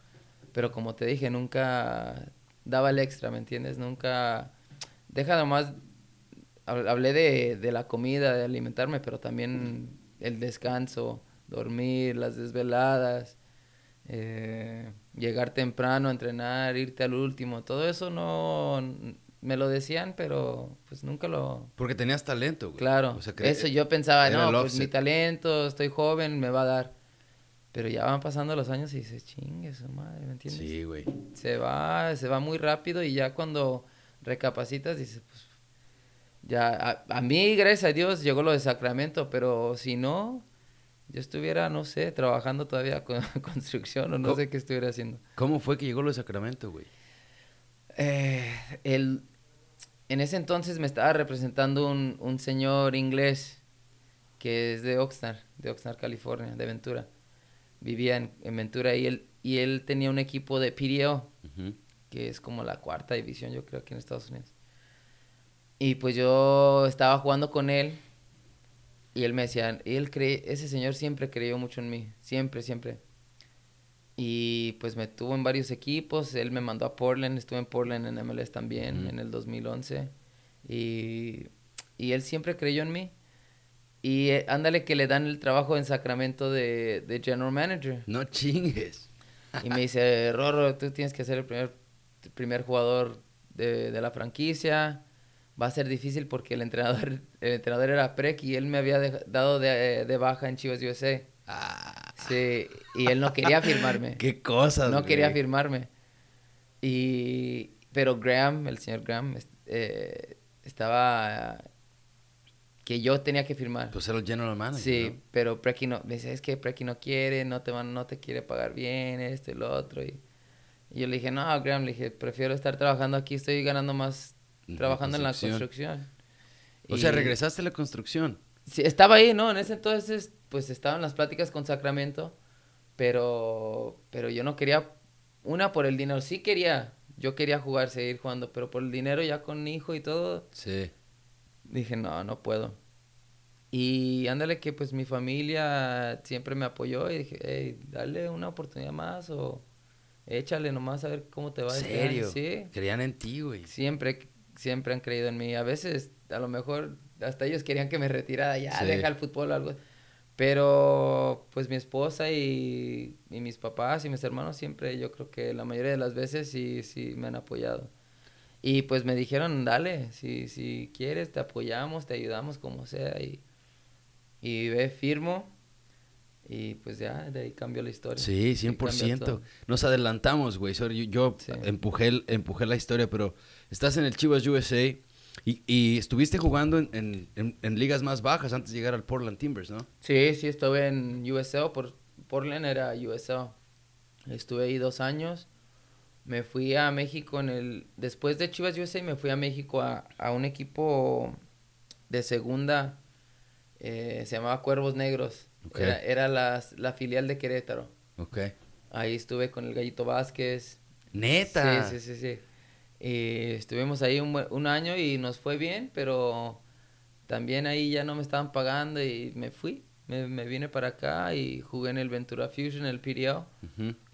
Pero como te dije, nunca, daba el extra, ¿me entiendes? Nunca, deja nomás, hablé de, de la comida, de alimentarme, pero también el descanso, dormir, las desveladas, eh, llegar temprano a entrenar, irte al último, todo eso no me lo decían, pero pues nunca lo... Porque tenías talento, güey. Claro, eso yo pensaba, no, pues mi talento, estoy joven, me va a dar. Pero ya van pasando los años y dices, chingue su madre, ¿me entiendes? Sí, güey. Se va, se va muy rápido y ya cuando recapacitas dices, pues, ya, a, mí, gracias a Dios, llegó lo de Sacramento, pero si no, yo estuviera, no sé, trabajando todavía con (laughs) construcción o no sé qué estuviera haciendo. ¿Cómo fue que llegó lo de Sacramento, güey? Eh, el, en ese entonces me estaba representando un, un, señor inglés que es de Oxnard, de Oxnard, California, de Ventura. Vivía en, Ventura y él, y él tenía un equipo de PDO, que es como la cuarta división, yo creo, aquí en Estados Unidos. Y pues yo estaba jugando con él y él me decía, él cree, ese señor siempre creyó mucho en mí, siempre, siempre. Y pues me tuvo en varios equipos. Él me mandó a Portland. Estuve en Portland en MLS también en el 2011. Y, y, él siempre creyó en mí. Y eh, ándale que le dan el trabajo en Sacramento de, de General Manager. No chingues. y me dice, Rorro, tú tienes que ser el primer, primer jugador de, de, la franquicia. Va a ser difícil porque el entrenador, (laughs) el entrenador era Prek y él me había dado de, de baja en Chivas USA. Ah. Sí, y él no quería firmarme. (laughs) Qué cosas, No quería firmarme. Y, pero Graham, el señor Graham, eh, estaba que yo tenía que firmar. Pues era el general manager. Sí, pero Preki no, me dice, es que Preki no quiere, no te van, no te quiere pagar bien, esto y lo otro. Y, yo le dije, no, Graham, le dije, prefiero estar trabajando aquí, estoy ganando más trabajando en la construcción. O sea, regresaste a la construcción. Sí, estaba ahí, ¿no? En ese entonces pues estaban las pláticas con Sacramento, pero, pero yo no quería, una por el dinero, sí quería, yo quería jugar, seguir jugando, pero por el dinero ya con hijo y todo, sí. dije, no, no puedo. Y ándale que pues mi familia siempre me apoyó y dije, hey, dale una oportunidad más o échale nomás a ver cómo te va. ¿En este serio? Sí. Creían en ti, güey. Siempre, siempre han creído en mí. A veces, a lo mejor, hasta ellos querían que me retirara, ya, deja el fútbol o algo. Pero pues mi esposa y, mis papás y mis hermanos siempre, yo creo que la mayoría de las veces sí, sí me han apoyado. Y pues me dijeron, dale, si, si quieres, te apoyamos, te ayudamos como sea. Y, y ve, firmo. Y pues ya, de ahí cambió la historia. Sí, 100%. Nos adelantamos, güey. Yo, yo empujé, empujé la historia, pero estás en el Chivas USA y, estuviste jugando en, ligas más bajas antes de llegar al Portland Timbers, ¿no? Sí, sí, estuve en USL, por, Portland era USL. Estuve ahí dos años. Me fui a México en el... Después de Chivas USA me fui a México a, un equipo de segunda. Eh, se llamaba Cuervos Negros. Era, la, filial de Querétaro. Ok. Ahí estuve con el Gallito Vázquez. ¿Neta? Sí, sí, sí, sí. Eh, estuvimos ahí un, año y nos fue bien, pero también ahí ya no me estaban pagando y me fui. Me, vine para acá y jugué en el Ventura Fusion, el PDO,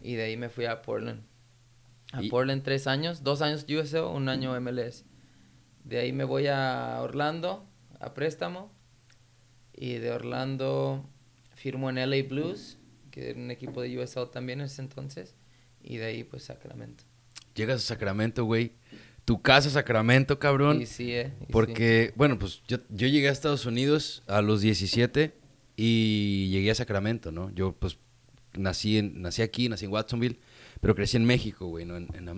y de ahí me fui a Portland. A Portland tres años, dos años USO, un año MLS. De ahí me voy a Orlando, a préstamo, y de Orlando firmo en LA Blues, que era un equipo de USO también en ese entonces, y de ahí pues Sacramento llegas a Sacramento, güey. Tu casa Sacramento, cabrón. Sí, sí, eh. porque, bueno, pues yo, yo llegué a Estados Unidos a los 17 y llegué a Sacramento, ¿no? Yo, pues, nací, en, nací aquí, nací en Watsonville, pero crecí en México, güey, ¿no? En, en la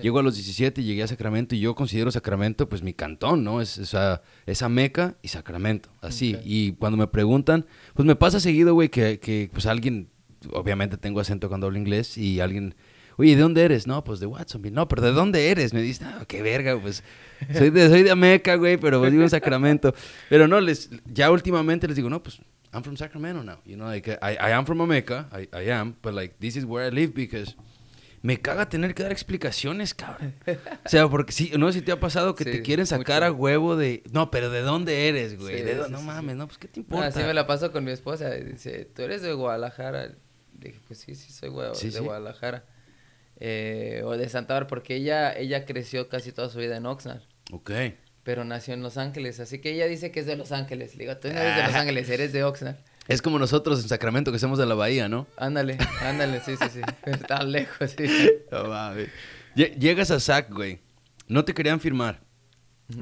Llego a los 17 y llegué a Sacramento y yo considero Sacramento, pues, mi cantón, ¿no? Es esa, esa Meca y Sacramento, así. Y cuando me preguntan, pues me pasa seguido, güey, que, que, pues, alguien, obviamente tengo acento cuando hablo inglés y alguien Oye, ¿de dónde eres? No, pues de Watsonville. No, pero ¿de dónde eres? Me dice, ah, qué verga, pues soy de, soy de Ameca, güey, pero vivo en Sacramento. Pero no, les, ya últimamente les digo, no, pues I'm from Sacramento now. You know, like, I, I am from Ameca, I, I am, but like, this is where I live because me caga tener que dar explicaciones, cabrón. O sea, porque sí, no sé si te ha pasado que te quieren sacar a huevo de, no, pero ¿de dónde eres, güey? no mames, no, pues ¿qué te importa? Así me la paso con mi esposa, dice, ¿tú eres de Guadalajara? dije, pues sí, sí, soy de Guadalajara. eh, o de Santa Bárbara, porque ella, ella creció casi toda su vida en Oxnard. Ok. Pero nació en Los Ángeles, así que ella dice que es de Los Ángeles. Le digo, tú no eres de Los Ángeles, eres de Oxnard. Es como nosotros en Sacramento que somos de la bahía, ¿no? Ándale, ándale, sí, sí, sí. (laughs) Está lejos, sí. No mames. Llegas a SAC, güey. No te querían firmar,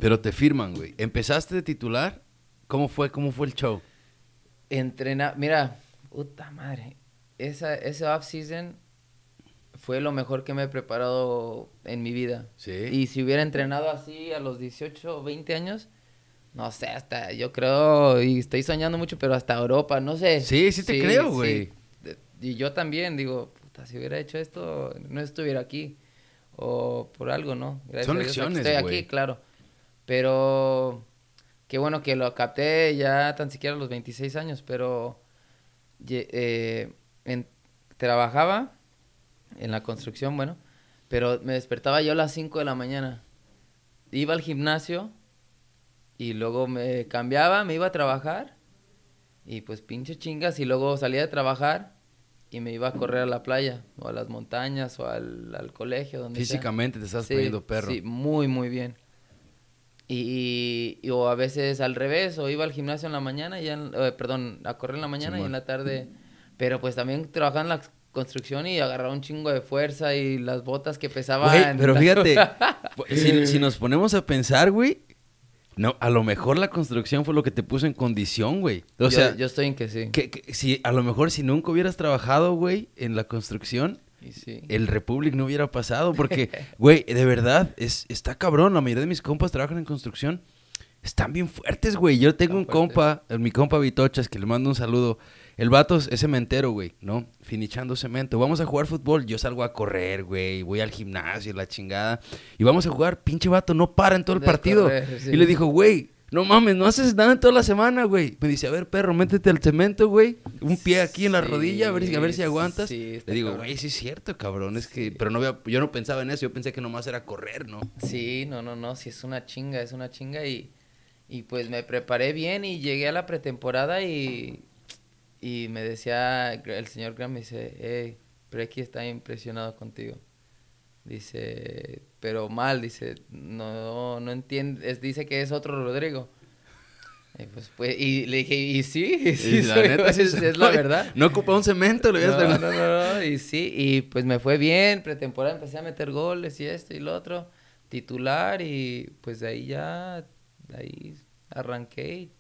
pero te firman, güey. ¿Empezaste de titular? ¿Cómo fue? ¿Cómo fue el show? Entrenar, mira, puta madre. Esa, ese off-season fue lo mejor que me he preparado en mi vida. Sí. Y si hubiera entrenado así a los 18 o 20 años, no sé, hasta yo creo, y estoy soñando mucho, pero hasta Europa, no sé. Sí, sí te creo, güey. Y yo también digo, puta, si hubiera hecho esto, no estuviera aquí. O por algo, ¿no? Gracias Son a Dios, lecciones, Estoy aquí, claro. Pero qué bueno que lo capté ya tan siquiera a los 26 años, pero eh, en- trabajaba en la construcción, bueno, pero me despertaba yo a las 5 de la mañana. Iba al gimnasio y luego me cambiaba, me iba a trabajar y pues pinche chingas y luego salía de trabajar y me iba a correr a la playa o a las montañas o al, al colegio, donde sea. Físicamente te estás Sí, poniendo perro. Sí, muy, muy bien. Y, y- o a veces al revés, o iba al gimnasio en la mañana, y en- eh, perdón, a correr en la mañana y en la tarde. Pero pues también trabajaba en la construcción y agarraba un chingo de fuerza y las botas que pesaban. Güey, pero (laughs) fíjate, (laughs) si, si nos ponemos a pensar, güey, no, a lo mejor la construcción fue lo que te puso en condición, güey. O yo, sea, yo estoy en que sí. que, que si a lo mejor si nunca hubieras trabajado, güey, en la construcción, Y sí. el Republic no hubiera pasado. Porque, (laughs) güey, de verdad, es, está cabrón. La mayoría de mis compas trabajan en construcción. Están bien fuertes, güey. Yo tengo un fuertes. compa, mi compa Vitochas, que le mando un saludo. El vato es cementero, güey, ¿no? Finichando cemento. Vamos a jugar fútbol. Yo salgo a correr, güey. Voy al gimnasio, la chingada. Y vamos a jugar. Pinche vato, no para en todo el De partido. correr, sí. Y le dijo, güey, no mames, no haces nada en toda la semana, güey. Me dice, a ver, perro, métete al cemento, güey. Un pie aquí en la Sí, rodilla, a ver, si- a ver si aguantas. sí, le digo, cabrón. güey, sí es cierto, cabrón. Es que, pero no había- yo no pensaba en eso. Yo pensé que nomás era correr, ¿no? Sí, no, no, no, sí es una chinga, es una chinga y, y pues me preparé bien y llegué a la pretemporada y, y me decía, el señor Graham me dice, hey, Preki está impresionado contigo. Dice, pero mal, dice, no, no entiende, es- dice que es otro Rodrigo. Y, pues, pues, y le dije, y sí, (laughs) sí, Y la soy- neta, sí (laughs) es, soy. es la verdad. No ocupa un cemento, le voy a No, hacer- no, no, no, y sí, y pues me fue bien, pretemporada empecé a meter goles y esto y lo otro, titular y pues de ahí ya, de ahí arranqué y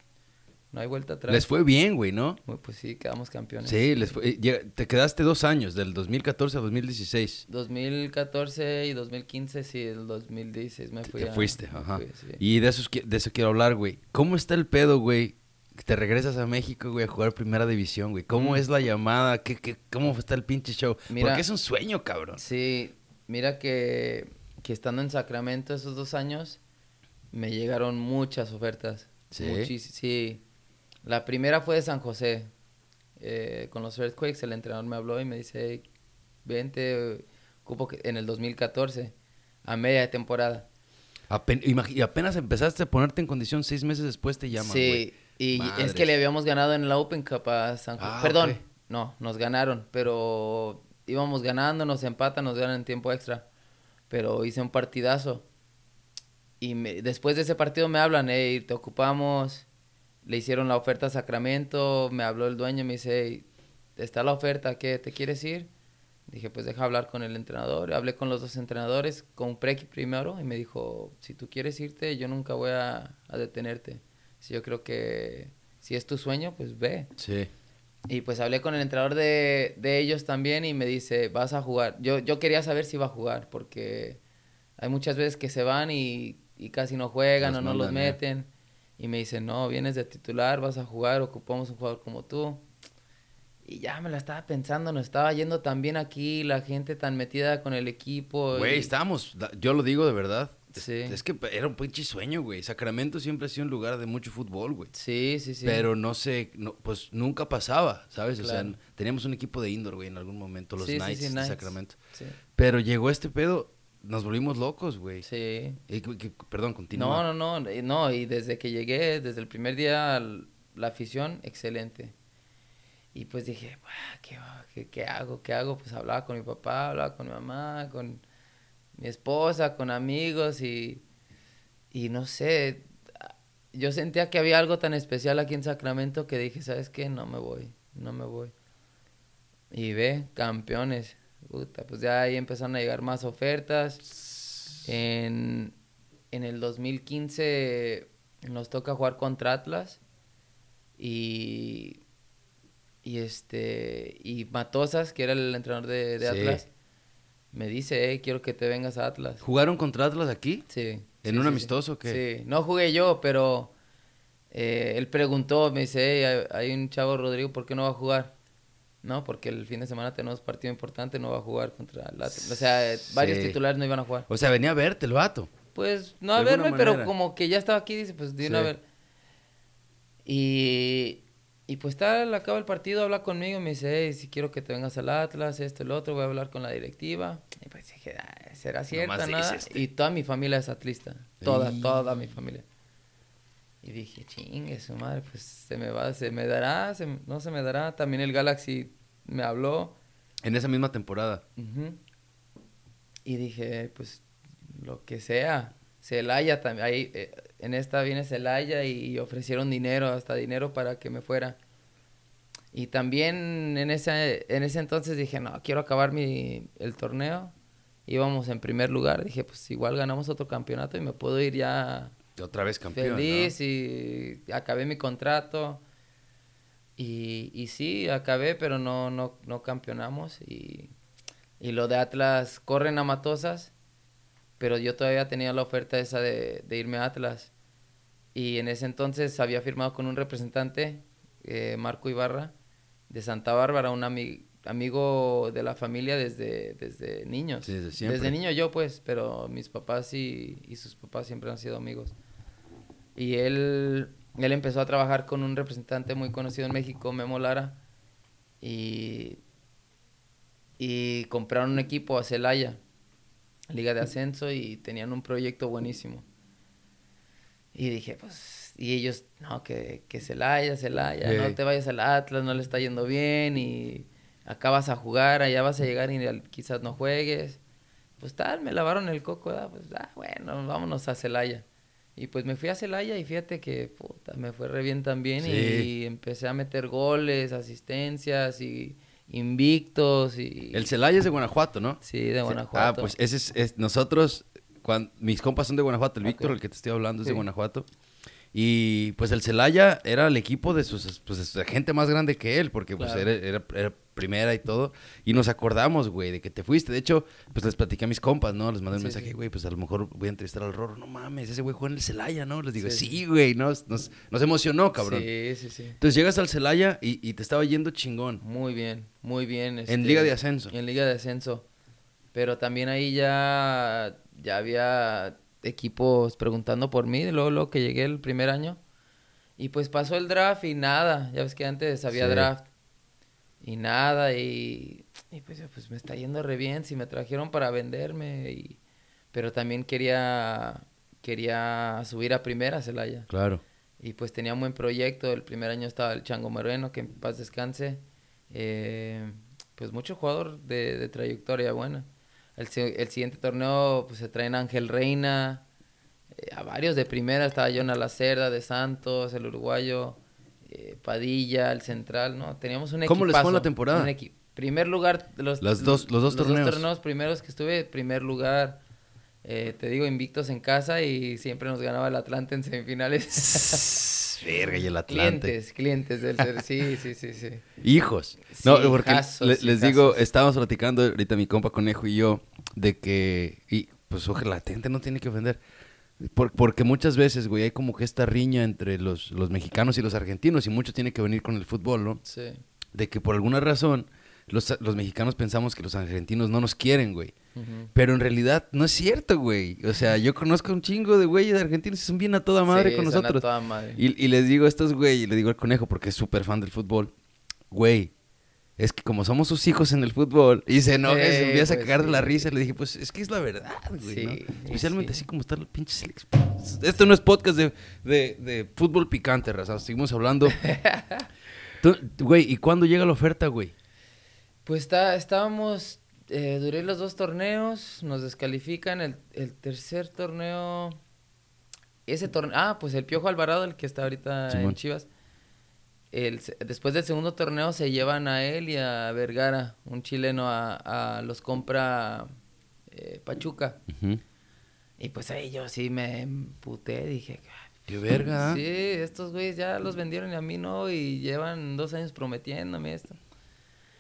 no hay vuelta atrás. Les fue bien, güey, ¿no? Pues sí, quedamos campeones. Sí, les fue. eh, Te quedaste dos años, del 2014 a 2016. 2014 y 2015, sí, el 2016 me Te, fui te a- fuiste, ajá. fui, sí. Y de eso, de eso quiero hablar, güey. ¿Cómo está el pedo, güey? Te regresas a México, güey, a jugar primera división, güey. ¿Cómo Mm. es la llamada? ¿Qué, qué, ¿Cómo está el pinche show? Mira- Porque es un sueño, cabrón. Sí, mira que, que estando en Sacramento esos dos años, me llegaron muchas ofertas. ¿Sí? Muchis- sí. La primera fue de San José. eh, con los Earthquakes, el entrenador me habló y me dice, "Hey, vente, ocupo que en el 2014, a media temporada. Apen- imagi- y apenas empezaste a ponerte en condición, seis meses después te llaman, sí, y es que le habíamos ganado en la Open Cup a San José. Ah, Perdón, no, nos ganaron, pero íbamos ganando, nos empatan, nos ganan en tiempo extra. Pero hice un partidazo. Y me- después de ese partido me hablan, hey, te ocupamos. Le hicieron la oferta a Sacramento, me habló el dueño, me dice, "Hey, está la oferta, ¿qué? ¿Te quieres ir? Dije, pues deja hablar con el entrenador. Hablé con los dos entrenadores, con Preki primero, y me dijo, si tú quieres irte, yo nunca voy a, a detenerte. Si yo creo que si es tu sueño, pues ve. Sí. Y pues hablé con el entrenador de, de ellos también y me dice, vas a jugar. Yo, yo quería saber si iba a jugar, porque hay muchas veces que se van y, y casi no juegan Los o no los ¿eh? Y me dice, no, vienes de titular, vas a jugar, ocupamos un jugador como tú. Y ya me la estaba pensando, nos estaba yendo tan bien aquí, la gente tan metida con el equipo. Güey, y- estábamos, yo lo digo de verdad. Es- Sí. Es, que era un pinche sueño, güey. Sacramento siempre ha sido un lugar de mucho fútbol, güey. Sí, sí, sí. Pero no sé, no, pues nunca pasaba, ¿sabes? O Claro. sea, teníamos un equipo de indoor, güey, en algún momento, los Sí, Knights sí, de. Sacramento. Sí. Pero llegó este pedo, nos volvimos locos, güey. Sí. Que- perdón, No, continúa. no, no, eh, no, y desde que llegué, desde el primer día, la afición, excelente. Y pues dije, ¿qué, qué, qué hago? ¿Qué hago? Pues hablaba con mi papá, hablaba con mi mamá, con mi esposa, con amigos y, y no sé, yo sentía que había algo tan especial aquí en Sacramento que dije, ¿sabes qué? No me voy, no me voy. Y ve, campeones. Puta, pues ya ahí empezaron a llegar más ofertas. En, en el 2015 nos toca jugar contra Atlas. Y, y este y Matosas, que era el entrenador de, de Atlas, me dice, hey, quiero que te vengas a Atlas. ¿Jugaron contra Atlas aquí? Sí. ¿En un amistoso o qué? Sí, no jugué yo, pero eh, él preguntó, me dice, hey, hay, un chavo Rodrigo, ¿por qué no va a jugar? No, porque el fin de semana tenemos partido importante, no va a jugar contra el Atlas. O sea, varios titulares no iban a jugar. O sea, venía a verte el vato. Pues no a verme, pero como que ya estaba aquí, dice, pues de una vez. Y, y pues tal, acaba el partido, habla conmigo, me dice, hey, si quiero que te vengas al Atlas, esto, el otro, voy a hablar con la directiva. Y pues dije, ah, ¿será cierto? nada? Y toda mi familia es atlista, toda, toda mi familia. Y dije, chingue su madre, pues se me va, se me dará, no se me dará. También el Galaxy me habló. En esa misma temporada. Y dije, pues lo que sea. Celaya también, ahí, eh, en esta viene Celaya y ofrecieron dinero, hasta dinero para que me fuera. Y también en ese, en ese entonces dije, no, quiero acabar mi, el torneo. Íbamos en primer lugar, dije, pues igual ganamos otro campeonato y me puedo ir ya... Otra vez campeón. Feliz y acabé mi contrato. Y, y sí, acabé, pero no, no, no campeonamos. Y, y lo de Atlas corren a Matosas pero yo todavía tenía la oferta esa de, irme a Atlas. Y en ese entonces había firmado con un representante, eh, Marco Ibarra, de Santa Bárbara, un amigo de la familia desde, desde niños. desde siempre. Desde niño yo, pues, pero mis papás y, y, sus papás siempre han sido amigos. Y él, él empezó a trabajar con un representante muy conocido en México, Memo Lara, y, y compraron un equipo a Celaya liga de ascenso y tenían un proyecto buenísimo. Y dije, pues, y ellos, no, que, que Celaya, Celaya, no te vayas al Atlas, no le está yendo bien y acá vas a jugar, allá vas a llegar y quizás no juegues. Pues tal, me lavaron el coco, pues, ah, bueno, vámonos a Celaya. Y pues me fui a Celaya y fíjate que, puta, me fue re bien también y empecé a meter goles, asistencias y invictos y... El Celaya es de Guanajuato, ¿no? Sí, de Guanajuato. Ah, pues ese es, nosotros, cuando, mis compas son de Guanajuato, el Víctor, el que te estoy hablando, es de Guanajuato. Y pues el Celaya era el equipo de sus, pues, de gente más grande que él, porque pues era, era, primera y todo. Y nos acordamos, güey, de que te fuiste. De hecho, pues les platiqué a mis compas, ¿no? Les mandé un mensaje, güey, pues a lo mejor voy a entrevistar al Roro. No mames, ese güey juega en el Celaya, ¿no? Les digo, sí, güey, nos, nos, nos, emocionó, cabrón. Sí, sí, sí. Entonces llegas al Celaya y, y te estaba yendo chingón. Muy bien, muy bien. en este, Liga de Ascenso. En Liga de Ascenso. Pero también ahí ya, ya había equipos preguntando por mí, luego, luego que llegué el primer año. Y pues pasó el draft y nada. Ya ves que antes había draft. Y nada. Y, y pues, pues, me está yendo re bien. Si me trajeron para venderme. Y, pero también quería, quería subir a primera Celaya. Claro. Y pues tenía un buen proyecto. El primer año estaba el Chango Moreno, que en paz descanse. Eh, pues mucho jugador de, de trayectoria buena. El, el, siguiente torneo pues se traen Ángel Reina, eh, a varios de primera, estaba John Alacerda de Santos, el uruguayo, eh, Padilla, el central, ¿no? Teníamos un equipo. ¿Cómo les fue en la temporada? primer lugar, los, dos, los dos los torneos. Dos torneos primeros que estuve, primer lugar, eh, te digo, invictos en casa y siempre nos ganaba el Atlante en semifinales. (laughs) Verga, y el Atlante. Clientes, clientes del sí, sí, sí, sí. Hijos. no, porque les digo, estábamos platicando ahorita mi compa Conejo y yo de que, y pues ojalá la gente no tiene que ofender porque muchas veces, güey, hay como que esta riña entre los, los mexicanos y los argentinos y mucho tiene que venir con el fútbol, ¿no? Sí. De que por alguna razón los, los mexicanos pensamos que los argentinos no nos quieren, güey. Pero en realidad no es cierto, güey. O sea, yo conozco un chingo de güeyes argentinos y son bien a toda madre con nosotros. A toda madre. Y, y les digo a estos güey, y le digo al conejo porque es súper fan del fútbol, güey, es que como somos sus hijos en el fútbol, y se enoja y se empieza a pues cagar de la risa, le dije, pues es que es la verdad, güey, Especialmente así como está el pinche Esto no es podcast de, de, de fútbol picante, raza, seguimos hablando. (laughs) Tú, güey, ¿y cuándo llega la oferta, güey? Pues está, estábamos, eh, duré los dos torneos, nos descalifican el, el tercer torneo. Ese torneo, ah, pues el Piojo Alvarado, el que está ahorita en. Chivas. El, después del segundo torneo se llevan a él y a Vergara, un chileno, a, a los compra eh, Pachuca. Y pues ahí yo sí me emputé, dije, Qué verga. Sí, estos güeyes ya los vendieron y a mí no, y llevan dos años prometiéndome esto.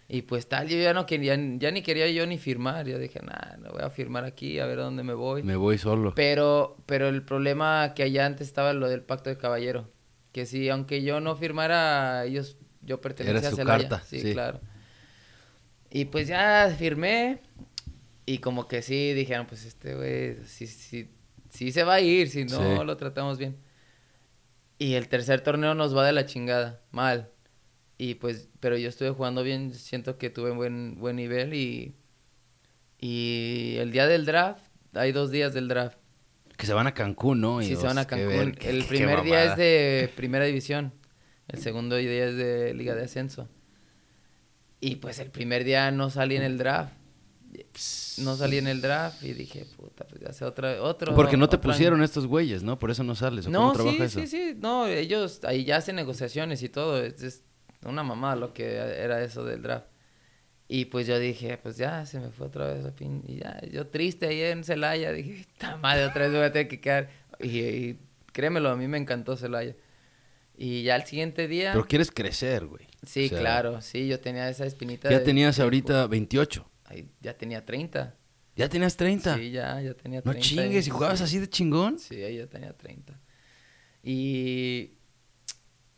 Y pues tal, yo ya no quería, ya ni quería yo ni firmar. Yo dije, nah, no voy a firmar aquí, a ver a dónde me voy. Me voy solo. Pero, pero el problema que allá antes estaba lo del pacto de caballero. Que si, aunque yo no firmara, ellos, yo pertenecía Era a su Celaya. carta, sí, sí. claro. Y pues ya firmé. Y como que sí, dijeron, pues este güey, sí, sí, sí se va a ir, si no Sí. lo tratamos bien. Y el tercer torneo nos va de la chingada, mal. Y pues, pero yo estuve jugando bien, siento que tuve buen, buen nivel y, y el día del draft, hay dos días del draft. Que se van a Cancún, ¿no? Y Sí, se van a Cancún. ver- qué- el qué primer día es de primera división, el segundo día es de liga de ascenso. Y pues el primer día no salí en el draft. No salí en el draft y dije, puta, pues sé otra, otro. Porque no te año. pusieron estos güeyes, ¿no? Por eso no sales. ¿o No, ¿Cómo trabaja sí, eso? sí, sí. No, ellos ahí ya hacen negociaciones y todo. Es, es una mamada lo que era eso del draft. Y pues yo dije, pues ya se me fue otra vez la pin. Y ya, yo triste ahí en Celaya. Dije, (laughs) esta madre, otra vez me voy a tener que quedar. Y, y créemelo, a mí me encantó Celaya. Y ya el siguiente día. Pero quieres crecer, güey. sí, O sea, claro, sí, yo tenía esa espinita. Ya de- tenías ahorita 28. Ay, ya tenía 30. Ya tenías 30. Sí, ya, ya tenía no 30. chingues, ¿y jugabas sí. así de chingón? Sí, ahí ya tenía 30. Y,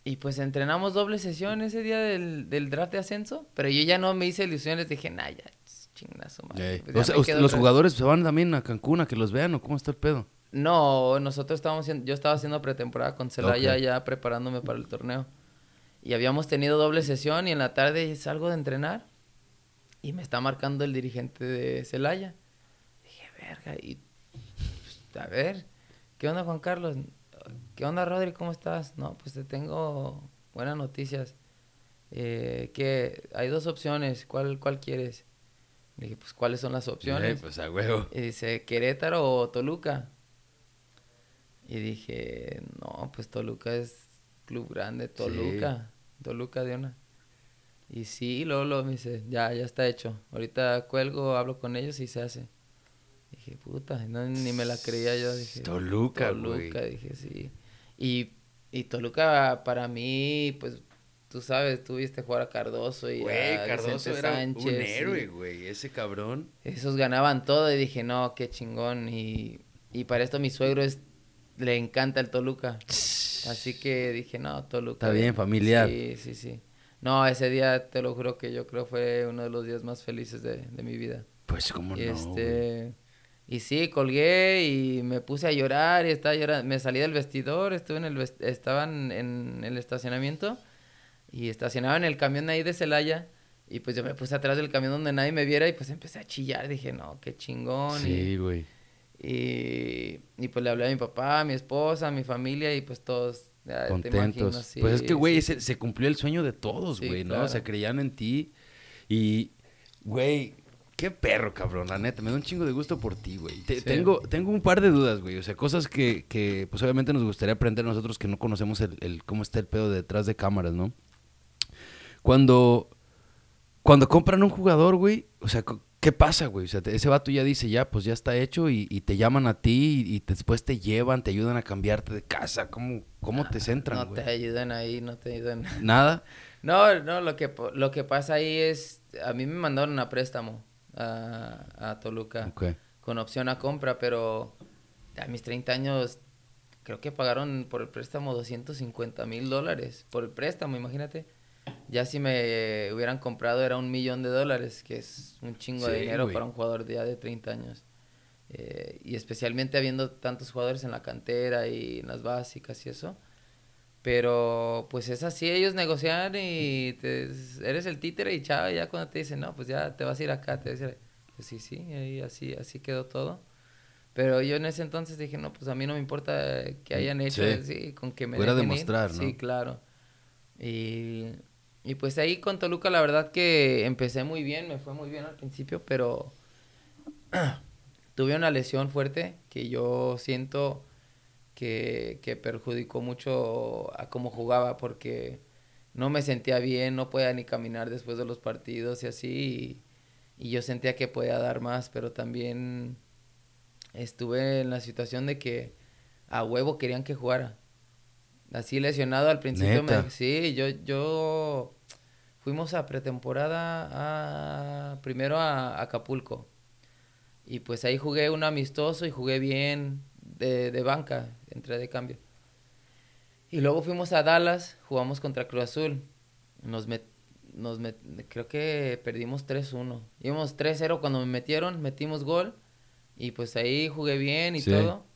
y pues entrenamos doble sesión ese día del, del draft de ascenso, pero yo ya no me hice ilusiones, dije, nah, ya, chingazo, madre. Pues ya O sea, me ¿us- quedo ¿Los jugadores se van también a Cancún a que los vean o cómo está el pedo? No, nosotros estábamos yo estaba haciendo pretemporada con Celaya ya preparándome para el torneo. Y habíamos tenido doble sesión y en la tarde salgo de entrenar y me está marcando el dirigente de Celaya. Dije, verga, y pues, a ver, ¿qué onda Juan Carlos? ¿Qué onda Rodri? ¿Cómo estás? No, pues te tengo buenas noticias. Eh, que hay dos opciones, ¿cuál, cuál quieres? Le dije, pues ¿cuáles son las opciones? Ey, pues a huevo. Y dice, Querétaro o Toluca. Y dije, no, pues Toluca es club grande, Toluca. Toluca de una. Y sí, luego, luego me dice, ya, ya está hecho. Ahorita cuelgo, hablo con ellos y se hace. Dije, puta, no, ni me la creía yo. Dije, Toluca, güey. Toluca, dije, sí. Y, y Toluca para mí, pues, tú sabes, tú viste jugar a Cardoso y Güey, a Cardoso Vicente era Sánchez. un y- héroe, güey. Ese cabrón. esos ganaban todo y dije, no, qué chingón. Y, y para esto mi suegro es, le encanta el Toluca. (sniffs) Así que dije, no, Toluca. Está bien, familiar. Sí, sí, sí. No, ese día te lo juro que yo creo fue uno de los días más felices de, de mi vida. Pues cómo no, güey? Y sí, colgué y me puse a llorar y estaba llorando. Me salí del vestidor, estuve en el ves- estaban en el estacionamiento y estacionaba en el camión ahí de Celaya. Y pues yo me puse atrás del camión donde nadie me viera y pues empecé a chillar. Dije, no, qué chingón. Sí, güey. y, y pues le hablé a mi papá, a mi esposa, a mi familia y pues todos, ya te imagino, Contentos. sí, pues es que, güey, sí, se cumplió el sueño de todos, Sí, güey, ¿no? claro. O sea, creían en ti. Y, güey, qué perro, cabrón, la neta. Me da un chingo de gusto por ti, güey. Te- Sí. Tengo, tengo un par de dudas, güey. O sea, cosas que, que, pues obviamente nos gustaría aprender nosotros que no conocemos el, el cómo está el pedo detrás de cámaras, ¿no? Cuando, cuando compran un jugador, güey, o sea, ¿qué pasa, güey? O sea, ese vato ya dice, ya, pues ya está hecho y, y te llaman a ti y, y después te llevan, te ayudan a cambiarte de casa. ¿Cómo, cómo te centran, No güey? te ayudan ahí, no te ayudan. Nada. No, no, lo que, lo que pasa ahí es, a mí me mandaron a préstamo a, a Toluca con opción a compra, pero a mis 30 años creo que pagaron por el préstamo 250 mil dólares por el préstamo, imagínate. Ya si me hubieran comprado era un millón de dólares, que es un chingo de dinero güey. para un jugador ya de 30 años. Eh, y especialmente habiendo tantos jugadores en la cantera y en las básicas y eso. Pero pues es así, ellos negocian y te- eres el títere y chao, ya cuando te dicen, no, pues ya te vas a ir acá, te vas a ir... Pues sí, sí, y así, así quedó todo. Pero yo en ese entonces dije, no, pues a mí no me importa que hayan hecho, Sí. sí, con que me Fuera ir. demostrar, ¿no? Sí, claro. Y, y pues ahí con Toluca la verdad que empecé muy bien, me fue muy bien al principio, pero (clears throat) tuve una lesión fuerte que yo siento que, que perjudicó mucho a cómo jugaba porque no me sentía bien, no podía ni caminar después de los partidos y así. Y, yo sentía que podía dar más, pero también estuve en la situación de que a huevo querían que jugara. Así lesionado al principio. Me, sí, yo, yo fuimos a pretemporada a, primero a Acapulco. Y pues ahí jugué un amistoso y jugué bien de, de banca, entré de cambio. Y luego fuimos a Dallas, jugamos contra Cruz Azul. Nos met, nos met, creo que perdimos 3-1. Íbamos 3-0 cuando me metieron, metimos gol. Y pues ahí jugué bien y todo.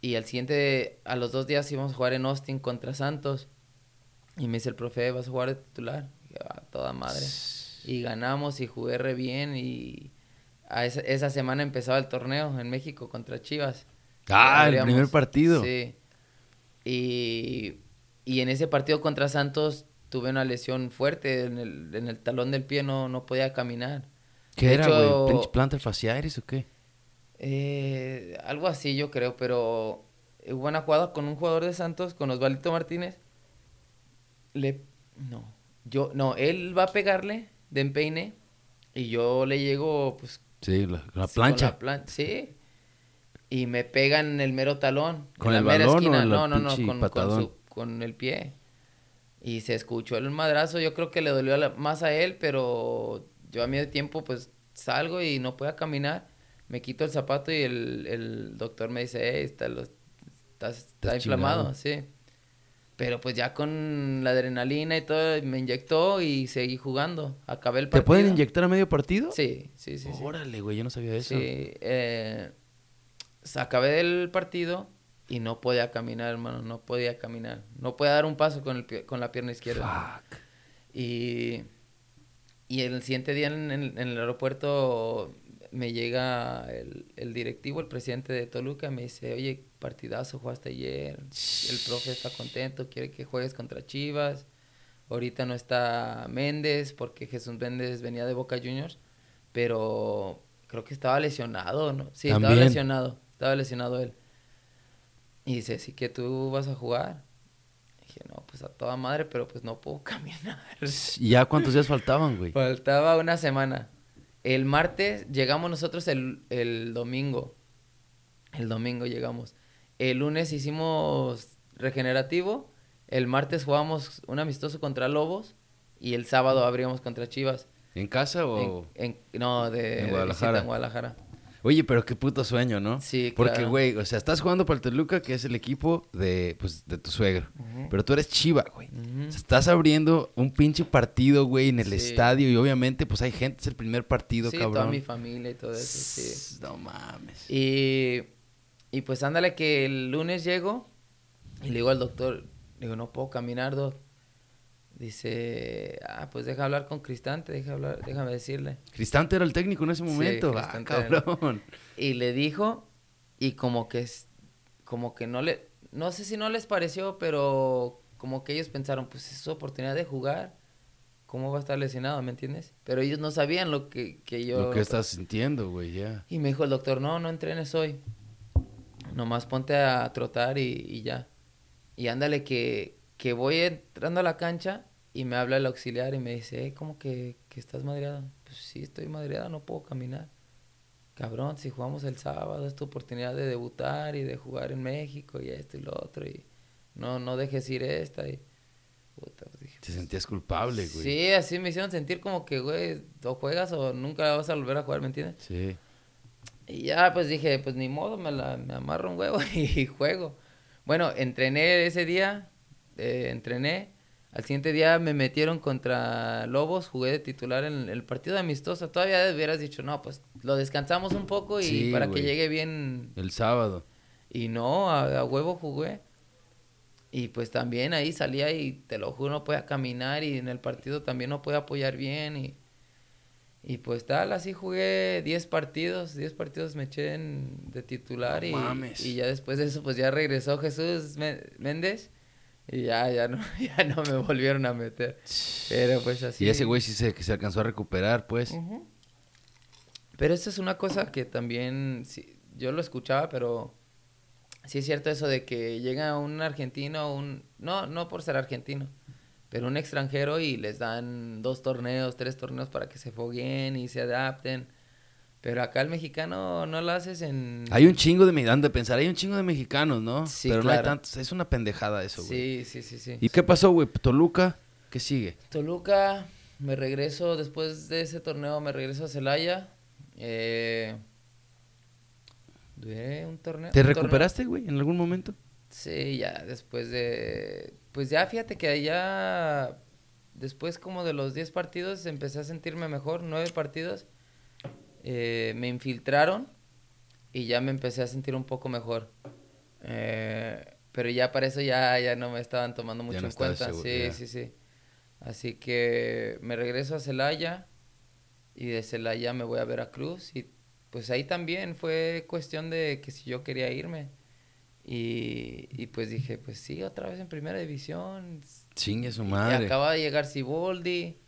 Y al siguiente, a los dos días íbamos a jugar en Austin contra Santos. Y me dice el profe, ¿vas a jugar de titular? Y ah, toda madre. Y ganamos y jugué re bien. Y a esa, esa semana empezaba el torneo en México contra Chivas. Ah, el primer partido. Sí. Y, en ese partido contra Santos tuve una lesión fuerte en el, en el talón del pie, no, no podía caminar. ¿Qué era, güey? ¿Plantar faciaris o qué? Eh, algo así yo creo, pero hubo una jugada con un jugador de Santos, con Osvaldo Martínez. Le... No, yo... No, él va a pegarle de empeine y yo le llego, pues... Sí, la, plancha. sí, y me pegan en el mero talón. ¿Con en el la mera esquina. no, no, no, con, con, el pie. Y se escuchó el madrazo. Yo creo que le dolió más a él, pero yo a medio tiempo pues salgo y no puedo caminar. Me quito el zapato y el, el doctor me dice, hey, está, está, inflamado, sí. Pero pues ya con la adrenalina y todo, me inyectó y seguí jugando. Acabé el partido. ¿Te pueden inyectar a medio partido? Sí, sí, sí. Órale, güey, yo no sabía eso. Sí, eh acabé el partido y no podía caminar, hermano, no podía caminar. No podía dar un paso con, el, con la pierna izquierda. Fuck. Y, y el siguiente día en, el aeropuerto me llega el, el, directivo, el presidente de Toluca, me dice, oye, partidazo, jugaste ayer, el profe está contento, quiere que juegues contra Chivas. Ahorita no está Méndez, porque Jesús Méndez venía de Boca Juniors, pero creo que estaba lesionado, ¿no? Sí, estaba lesionado. Estaba lesionado él. Y dice, sí que tú vas a jugar. dije, no, pues a toda madre, pero pues no puedo (laughs) caminar. ¿Y ya cuántos días faltaban, güey? Faltaba una semana. El martes llegamos nosotros el, el domingo. El domingo llegamos. El lunes hicimos regenerativo. El martes jugamos un amistoso contra Lobos. Y el sábado abríamos contra Chivas. ¿En casa o...? En, no, de, en Guadalajara. en Guadalajara. Oye, pero qué puto sueño, ¿no? Sí, claro. Porque, güey, o sea, estás jugando para el Toluca, que es el equipo de, pues, de tu suegro. Pero tú eres chiva, güey. o sea, estás abriendo un pinche partido, güey, en el estadio. Y obviamente, pues, hay gente, es el primer partido, sí, cabrón. toda mi familia y todo eso, sí. No mames. Y, y pues, ándale que el lunes llego y le digo al doctor, digo, no puedo caminar, doctor. Dice, ah, pues deja hablar con Cristante, deja hablar, déjame decirle. Cristante era el técnico en ese momento, sí, ah, cabrón. Y le dijo, y como que, como que no le, no sé si no les pareció, pero como que ellos pensaron, pues es su oportunidad de jugar, ¿cómo va a estar lesionado, me entiendes? Pero ellos no sabían lo que, que yo... Lo que estás sintiendo, güey, ya. Y me dijo el doctor, no, no entrenes hoy, nomás ponte a trotar y, y ya. Y ándale que que voy entrando a la cancha y me habla el auxiliar y me dice, eh, ¿cómo que, que estás madreado? Pues sí, estoy madreado, no puedo caminar. Cabrón, si jugamos el sábado es tu oportunidad de debutar y de jugar en México y esto y lo otro y no, no dejes ir esta y... Puta, pues dije, Te sentías culpable, güey. Sí, así me hicieron sentir como que, güey, o juegas o nunca vas a volver a jugar, ¿me entiendes? Sí. Y ya, pues dije, pues ni modo, me, la, me amarro un huevo (laughs) y juego. Bueno, entrené ese día, eh, entrené. Al siguiente día me metieron contra Lobos, jugué de titular en el partido amistoso. Todavía hubieras dicho, no, pues lo descansamos un poco y para que llegue bien. El sábado. Y no, a, huevo jugué. Y pues también ahí salía y te lo juro, no podía caminar y en el partido también no podía apoyar bien. Y, y pues tal, así jugué 10 partidos, 10 partidos me eché de titular y, y ya después de eso pues ya regresó Jesús Méndez Y ya, ya no, (laughs) ya no me volvieron a meter. Pero pues así. Y ese güey sí se, se alcanzó a recuperar, pues. Pero eso es una cosa que también sí, yo lo escuchaba, pero sí es cierto eso de que llega un argentino, un no, no por ser argentino, pero un extranjero y les dan dos torneos, tres torneos para que se fogueen y se adapten. Pero acá el mexicano no lo haces en... Hay un chingo de mexicanos, de pensar, hay un chingo de mexicanos, ¿no? Sí, Pero no hay tantos. Es una pendejada eso, güey. Sí, sí, sí, sí. ¿Y qué pasó, güey? Toluca, ¿qué sigue? Toluca, me regreso, después de ese torneo me regreso a Celaya. Eh, duré un torneo. ¿Te un recuperaste, güey, en algún momento? Sí, ya después de... Pues ya fíjate que ya... Después como de los 10 partidos empecé a sentirme mejor, 9 partidos. Eh, me infiltraron y ya me empecé a sentir un poco mejor. Eh, pero ya para eso ya, ya no me estaban tomando mucho no en cuenta. seguro, sí, ya. sí, sí. Así que me regreso a Celaya y de Celaya me voy a Veracruz y pues ahí también fue cuestión de que si yo quería irme. Y, y pues dije, pues sí, otra vez en primera división. Chingue su Y madre. acaba de llegar Siboldi.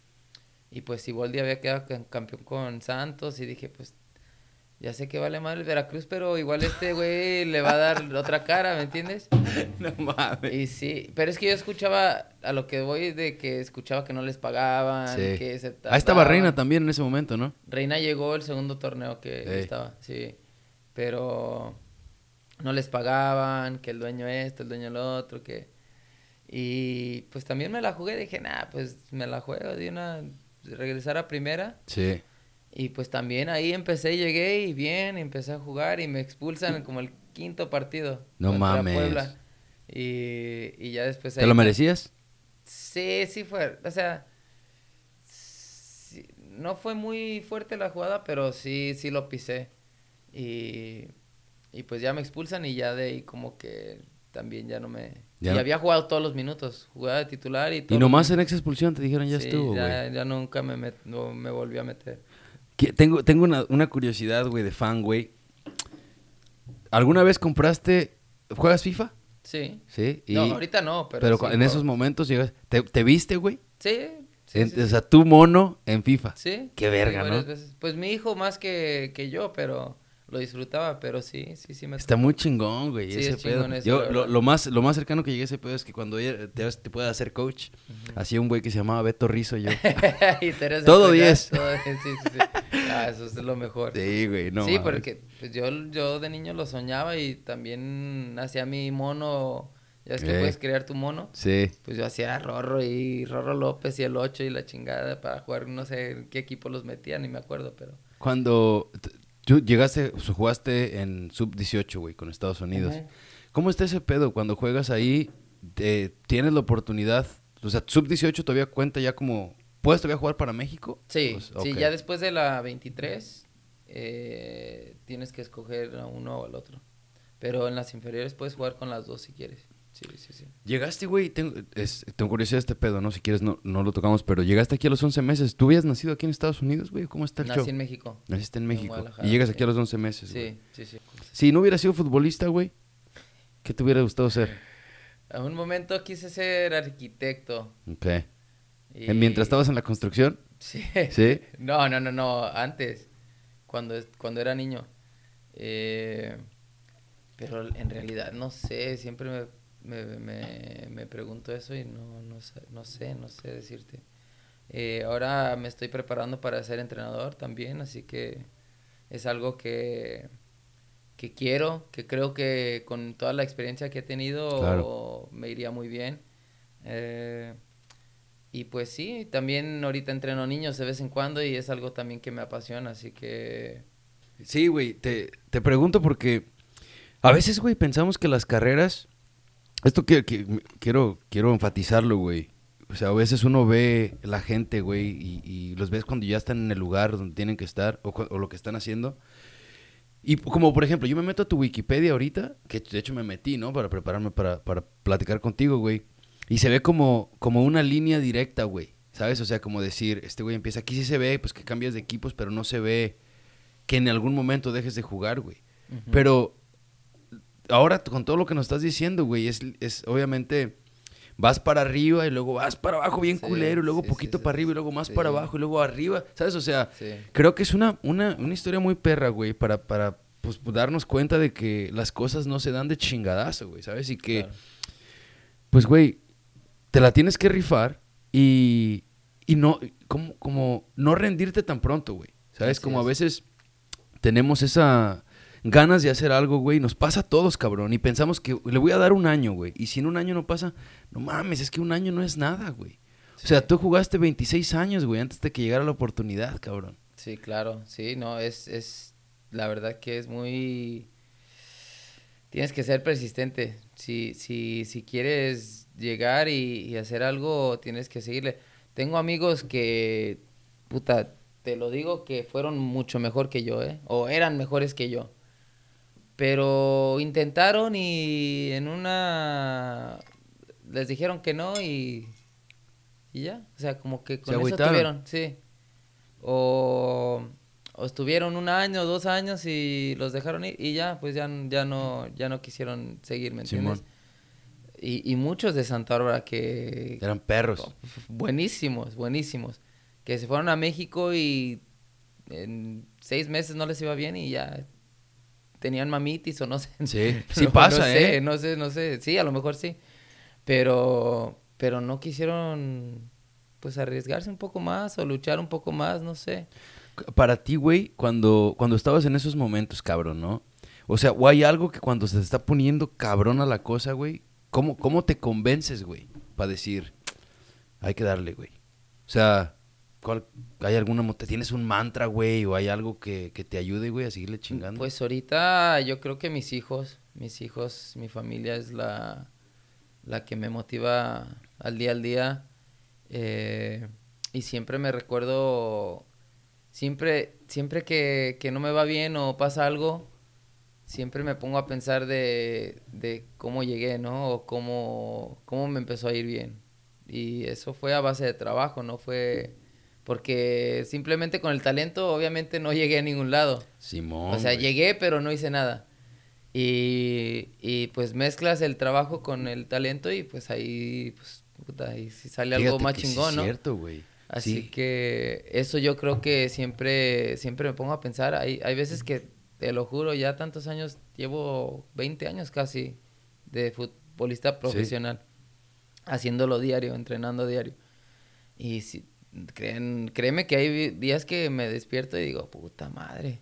Y pues Siboldi había quedado cam- campeón con Santos. Y dije, pues ya sé que vale mal el Veracruz, pero igual este güey le va a dar (laughs) otra cara, ¿me entiendes? no mames. Y sí, pero es que yo escuchaba, a lo que voy de que escuchaba que no les pagaban, Sí. que se Ahí estaba. Reina también en ese momento, ¿no? Reina llegó el segundo torneo que estaba, sí. Pero no les pagaban, que el dueño esto, el dueño lo otro, que... Y pues también me la jugué, dije, nah, pues me la juego de una... Regresar a primera. Sí. Y pues también ahí empecé, llegué y bien, empecé a jugar y me expulsan como el quinto partido. No mames. Puebla. Y, y ya después... ¿Te ahí lo me- merecías? Sí, sí fue, o sea, sí, no fue muy fuerte la jugada, pero sí, sí lo pisé. Y, y pues ya me expulsan y ya de ahí como que también ya no me... Ya y había jugado todos los minutos, jugaba de titular y todo. Y nomás en ex expulsión te dijeron ya estuvo, güey. ya, ya nunca me, met- no me volvió a meter. Tengo, tengo una, una curiosidad, güey, de fan, güey. ¿Alguna vez compraste... ¿Juegas FIFA? Sí. Sí. Y, No, ahorita no, pero... pero sí en esos momentos llegas... ¿Te, te viste, güey? Sí, sí, En- sí, O sea, tu mono en FIFA. Sí. Qué verga, ¿no? veces. Pues mi hijo más que, que yo, pero lo disfrutaba, pero sí, sí, sí me Está muy chingón, güey, Sí, ese es chingón pedo. eso, Yo, lo, lo más, lo más cercano que llegué a ese pedo es que cuando te, te hacer coach, hacía un güey que se llamaba Beto Rizo yo. (laughs) Y Teresa Todo Cuellar, 10. todo 10, Sí, sí, sí. Ah, eso es lo mejor. sí, güey, no sí, porque pues, yo, yo de niño lo soñaba y también hacía mi mono. Ya es que Eh. puedes crear tu mono. Sí. Pues yo hacía Rorro y Rorro López y el 8 y la chingada para jugar, no sé en qué equipo los metía, ni me acuerdo, pero. Cuando tú llegaste, jugaste en sub-18, güey, con Estados Unidos. ¿Cómo está ese pedo? Cuando juegas ahí, te- tienes la oportunidad, o sea, sub-18 todavía cuenta ya como, ¿puedes todavía jugar para México? Sí, Pues, sí, ya después de la 23 eh, tienes que escoger a uno o al otro. Pero en las inferiores puedes jugar con las dos si quieres. Sí, sí, sí. Llegaste, güey, tengo, es- tengo curiosidad de este pedo, ¿no? Si quieres no, no lo tocamos, pero llegaste aquí a los 11 meses. ¿Tú habías nacido aquí en Estados Unidos, güey? ¿Cómo está el Nací show? en México. Naciste en en México. Y llegas aquí a los 11 meses. Sí, sí, sí. Si no hubiera sido futbolista, güey, ¿qué te hubiera gustado ser? A un momento quise ser arquitecto. Ok. y- Mientras estabas en la construcción, Sí. ¿sí? (laughs) No, no, no, no, antes, cuando, cuando era niño. Eh, pero en realidad no sé, siempre me, me, me- me pregunto eso y no, no, sé, no sé, no sé decirte. Eh, ahora me estoy preparando para ser entrenador también, así que es algo que, que quiero, que creo que con toda la experiencia que he tenido Claro. me iría muy bien. Eh, y pues sí, también ahorita entreno niños de vez en cuando y es algo también que me apasiona, así que... Sí, güey, te, te pregunto porque a veces, güey, pensamos que las carreras, esto que, que- quiero, quiero enfatizarlo, güey. O sea, a veces uno ve la gente, güey, y, y los ves cuando ya están en el lugar donde tienen que estar o, lo que están haciendo. Y como por ejemplo, yo me meto a tu Wikipedia ahorita, que de hecho me metí, ¿no? Para prepararme para, para platicar contigo, güey. Y se ve como, como una línea directa, güey. ¿Sabes? O sea, como decir, este güey empieza, aquí sí se ve, pues que cambias de equipos, pero no se ve que en algún momento dejes de jugar, güey. Pero ahora con todo lo que nos estás diciendo, güey, es, es obviamente vas para arriba y luego vas para abajo bien Sí, culero, y luego sí, poquito sí, para arriba y luego más para abajo y luego arriba, ¿sabes? O sea, creo que es una, una, una historia muy perra, güey, para, para pues, darnos cuenta de que las cosas no se dan de chingadazo, güey, ¿sabes? Y que, Claro. pues, güey, te la tienes que rifar y, y no, como, como no rendirte tan pronto, güey, ¿sabes? Como a es. veces tenemos esa ganas de hacer algo, güey, nos pasa a todos, cabrón, y pensamos que le voy a dar un año, güey, y si en un año no pasa, no mames, es que un año no es nada, güey. O sea, tú jugaste 26 años, güey, antes de que llegara la oportunidad, cabrón. Sí, claro, sí, no, es, es, la verdad que es muy, tienes que ser persistente, si, si, si quieres llegar y, y hacer algo, tienes que seguirle. Tengo amigos que, puta, te lo digo que fueron mucho mejor que yo, ¿eh? O eran mejores que yo. Pero intentaron y en una les dijeron que no y, y ya. O sea, como que con eso agüitaron. estuvieron, sí. O, o estuvieron un año, dos años y los dejaron ir y ya, pues ya, ya no, ya no quisieron seguir, ¿me entiendes? Simón. Y, y muchos de Santa Bárbara que Eran perros. buenísimos, buenísimos, que se fueron a México y en seis meses no les iba bien y ya tenían mamitis o no sé. Sí, (laughs) sí No- pasa, no sé, ¿eh? No sé, no sé. Sí, a lo mejor sí. Pero, pero no quisieron, pues, arriesgarse un poco más o luchar un poco más, no sé. Para ti, güey, cuando, cuando estabas en esos momentos, cabrón, ¿no? O sea, o hay algo que cuando se te está poniendo cabrón a la cosa, güey, ¿cómo, cómo te convences, güey? Para decir, hay que darle, güey. O sea, ¿cuál, ¿hay alguna... ¿Tienes un mantra, güey? ¿O hay algo que, que te ayude, güey, a seguirle chingando? Pues ahorita yo creo que mis hijos, mis hijos, mi familia es la, la que me motiva al día al día. eh, y siempre me recuerdo, siempre, siempre que, que no me va bien o pasa algo, siempre me pongo a pensar de, de cómo llegué, ¿no? O cómo, cómo me empezó a ir bien. Y eso fue a base de trabajo, no fue... Porque simplemente con el talento obviamente no llegué a ningún lado. Simón, O sea, güey. llegué, pero no hice nada. Y, y, pues mezclas el trabajo con el talento y pues ahí, pues, puta, ahí sí sale algo Fíjate más que sí chingón, es ¿no? cierto, güey. Así Sí. que eso yo creo que siempre, siempre me pongo a pensar. Hay, hay veces que, te lo juro, ya tantos años, llevo 20 años casi de futbolista profesional, haciéndolo diario, entrenando diario. Y si, creen, créeme que hay días que me despierto y digo, puta madre,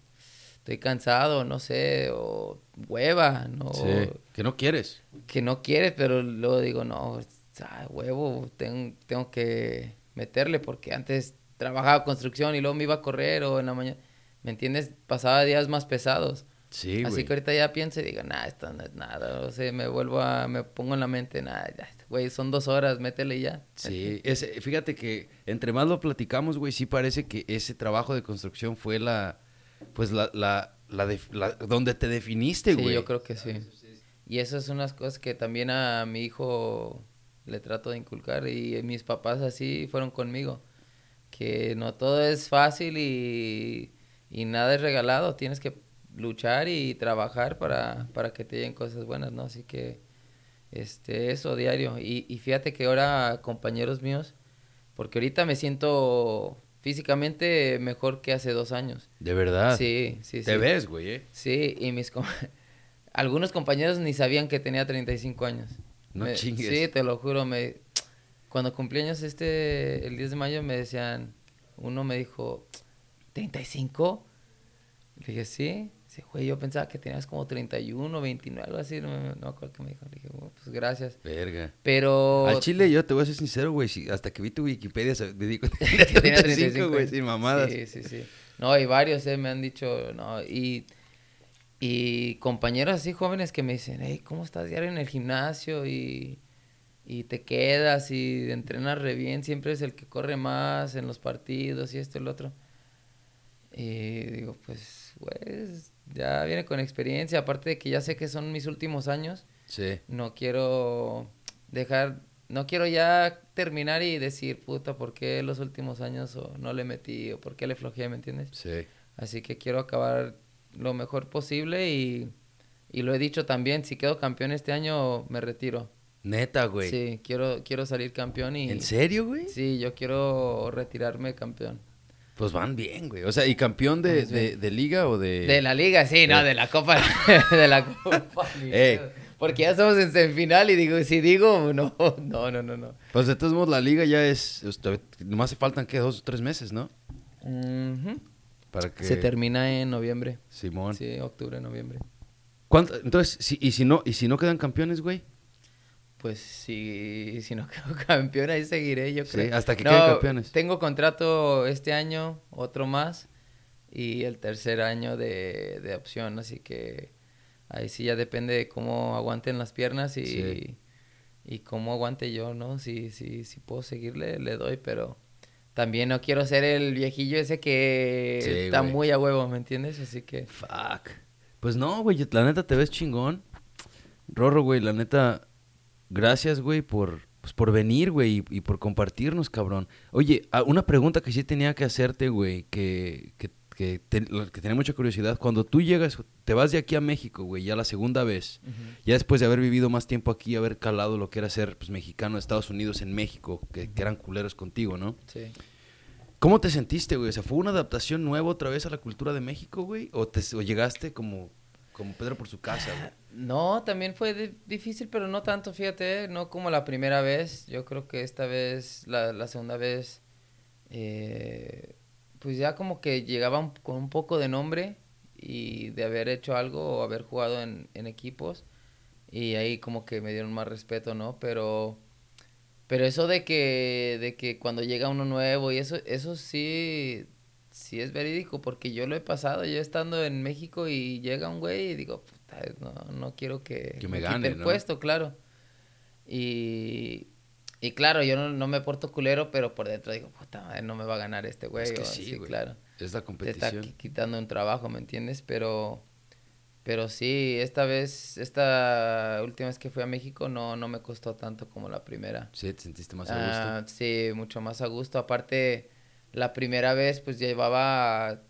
estoy cansado, no sé, o hueva, no, Sí, que no quieres. que no quieres, pero luego digo, no, ah, huevo, tengo, tengo que meterle porque antes trabajaba construcción y luego me iba a correr o en la mañana, ¿me entiendes? Pasaba días más pesados. Sí, Así güey. que ahorita ya pienso y digo, nah, esto no es nada, o sea, me vuelvo a, me pongo en la mente, nada, güey, son dos horas, métele y ya. Sí, ese, fíjate que entre más lo platicamos, güey, sí parece que ese trabajo de construcción fue la, pues la, la, la, donde te definiste, Sí, güey. yo creo que sí. Y esas son unas cosas que también a mi hijo le trato de inculcar y mis papás así fueron conmigo. Que no todo es fácil y, y nada es regalado. Tienes que luchar y trabajar para, para que te lleguen cosas buenas, ¿no? Así que este, eso diario. Y, y fíjate que ahora compañeros míos, porque ahorita me siento físicamente mejor que hace dos años. De verdad. Sí, sí, sí. Te ves, güey, ¿eh? Sí, y mis com- (laughs) algunos compañeros ni sabían que tenía 35 años. No Me- chingues. Sí, te lo juro, me cuando cumplí años este el 10 de mayo me decían, uno me dijo, "¿35?" Le dije, "Sí." Dice, "Güey, yo pensaba que tenías como 31, 29, algo así." No, me- no me acuerdo qué me dijo. Le dije, "Bueno, pues gracias." Verga. Pero Al chile yo te voy a ser sincero, güey, si- hasta que vi tu Wikipedia se- cuenta (laughs) que tenía 35, güey, sin mamadas. Sí, sí, sí. No, hay varios, eh, me han dicho, no, y, y compañeros así jóvenes que me dicen, hey, ¿cómo estás diario en el gimnasio? Y, y te quedas y entrenas re bien, siempre es el que corre más en los partidos y esto y lo otro. Y digo, pues, güey, ya viene con experiencia, aparte de que ya sé que son mis últimos años, Sí. no quiero dejar, no quiero ya terminar y decir, puta, ¿por qué los últimos años o no le metí o por qué le flojeé, ¿me entiendes? Sí. Así que quiero acabar lo mejor posible y, y lo he dicho también, si quedo campeón este año me retiro. Neta, güey. Sí, quiero, quiero salir campeón y... ¿En serio, güey? Sí, yo quiero retirarme campeón. Pues van bien, güey. O sea, ¿y campeón de, de, liga o de...? De la liga, sí, no, Eh. de la copa. (laughs) de la copa. Ey. (laughs) pedo. Porque ya estamos en semifinal y digo, si digo, no, (laughs) no, no, no, no. Pues de todos modos, la liga ya es... Nomás se faltan, ¿qué? Dos o tres meses, ¿no? Para que... Se termina en noviembre. Simón. Sí, octubre, noviembre. ¿Cuánto- Entonces, si, y, si no, ¿y si no quedan campeones, güey? Pues si, si no (laughs) quedo campeón, ahí seguiré, yo Sí, creo. hasta que No, queden campeones. Tengo contrato este año, otro más, y el tercer año de, de opción, así que ahí sí ya depende de cómo aguanten las piernas y, Sí. y cómo aguante yo, ¿no? Si, si, si puedo seguirle, le doy, pero también no quiero ser el viejillo ese que Sí, está güey. muy a huevo, ¿me entiendes? Así que... Fuck. Pues no, güey, la neta te ves chingón. Rorro, güey, la neta, gracias, güey, por, pues, por venir, güey, y, y por compartirnos, cabrón. Oye, ah, una pregunta que sí tenía que hacerte, güey, que, que, que, te- que tenía mucha curiosidad. Cuando tú llegas, te vas de aquí a México, güey, ya la segunda vez, ya después de haber vivido más tiempo aquí, haber calado lo que era ser, pues, mexicano de Estados Unidos en México, que, que eran culeros contigo, ¿no? Sí. ¿Cómo te sentiste, güey? O sea, ¿fue una adaptación nueva otra vez a la cultura de México, güey? ¿O, te, o llegaste como, como Pedro por su casa, güey? (laughs) No, también fue di- difícil, pero no tanto, fíjate, no como la primera vez. Yo creo que esta vez, la, la segunda vez, eh, pues ya como que llegaba con un poco de nombre y de haber hecho algo o haber jugado en, en equipos. Y ahí como que me dieron más respeto, ¿no? Pero, pero eso de que, de que cuando llega uno nuevo y eso, eso sí, sí es verídico, porque yo lo he pasado, yo estando en México y llega un güey y digo, puta, no, no quiero que, Que me gane, el ¿no? puesto, claro. Y, y claro, yo no, no me porto culero, pero por dentro digo, puta madre, no me va a ganar este güey. Es que o sí, güey. claro. Es la Te está competición. qui- quitando un trabajo, ¿me entiendes? Pero, pero sí, esta vez, esta última vez que fui a México no, no me costó tanto como la primera. Sí, te sentiste más a gusto. Ah, sí, mucho más a gusto. Aparte, la primera vez, pues llevaba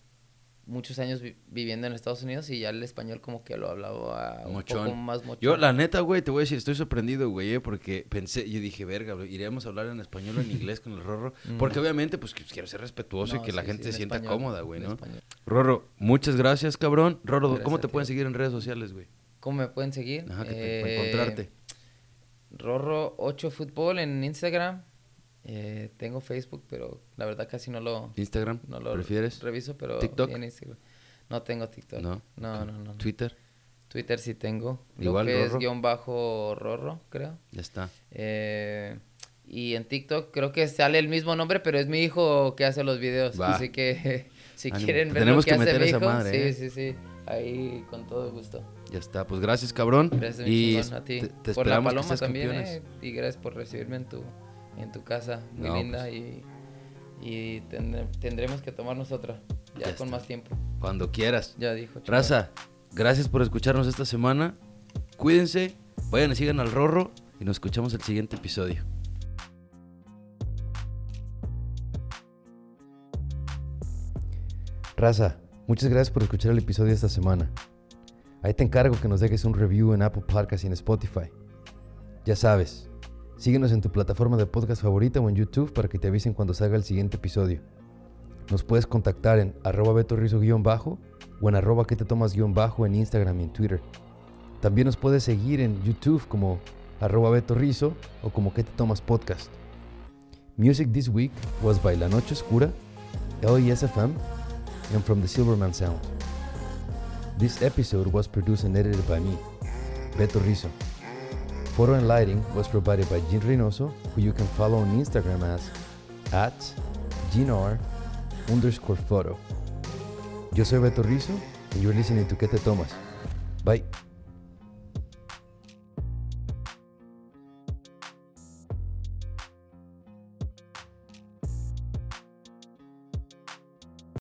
muchos años vi- viviendo en Estados Unidos y ya el español como que lo hablaba un Mochón. poco más mochón. Yo, la neta, güey, te voy a decir, estoy sorprendido, güey, eh, porque pensé, yo dije, verga, güey, iríamos a hablar en español o en inglés con el Rorro. (laughs) Porque obviamente, pues, quiero ser respetuoso y que la gente sí, se en sienta español, cómoda, güey, ¿no? Rorro, muchas gracias, cabrón. Rorro, Gracias ¿cómo te pueden seguir en redes sociales, güey? ¿Cómo me pueden seguir? Ajá, que te, Eh, encontrarte. Rorro 8 Fútbol en Instagram. Eh, tengo Facebook, pero la verdad casi no lo, Instagram, no lo ¿prefieres? reviso, pero TikTok? en Instagram. No tengo TikTok. No. No, no, no, no. Twitter, Twitter sí tengo. Igual, López Rorro. guion bajo Rorro, creo. ya está. Eh, y en TikTok creo que sale el mismo nombre, pero es mi hijo que hace los videos. Va. Así que (laughs) si Ánimo. quieren ver Tenemos lo que, que hace mi hijo, madre, sí, ¿eh? sí, sí. Ahí con todo gusto. Ya está, pues gracias, cabrón. Gracias, y chingón, a ti. te, te por la que paloma también, eh, y gracias por recibirme en tu, en tu casa, muy No, linda, pues. y, y tendremos que tomarnos otra, ya, Ya con está. más tiempo. Cuando quieras. Ya dijo. Raza, gracias por escucharnos esta semana. Cuídense, vayan y sigan al Rorro y nos escuchamos el siguiente episodio. Raza, muchas gracias por escuchar el episodio de esta semana. Ahí te encargo que nos dejes un review en Apple Podcast y en Spotify. Ya sabes, síguenos en tu plataforma de podcast favorita o en YouTube para que te avisen cuando salga el siguiente episodio. Nos puedes contactar en arroba betorrizo-bajo o en arroba que te tomas-bajo en Instagram y en Twitter. También nos puedes seguir en YouTube como arroba betorrizo o como que te tomas podcast. Music this week was by La Noche Oscura, LESFM, and from the Silverman Sound. This episode was produced and edited by me, Beto Rizzo. Photo and lighting was provided by Jin Reynoso, who you can follow on Instagram as at GNR underscore photo. Yo soy Beto Rizzo, and you're listening to ¿Qué te tomas? Bye.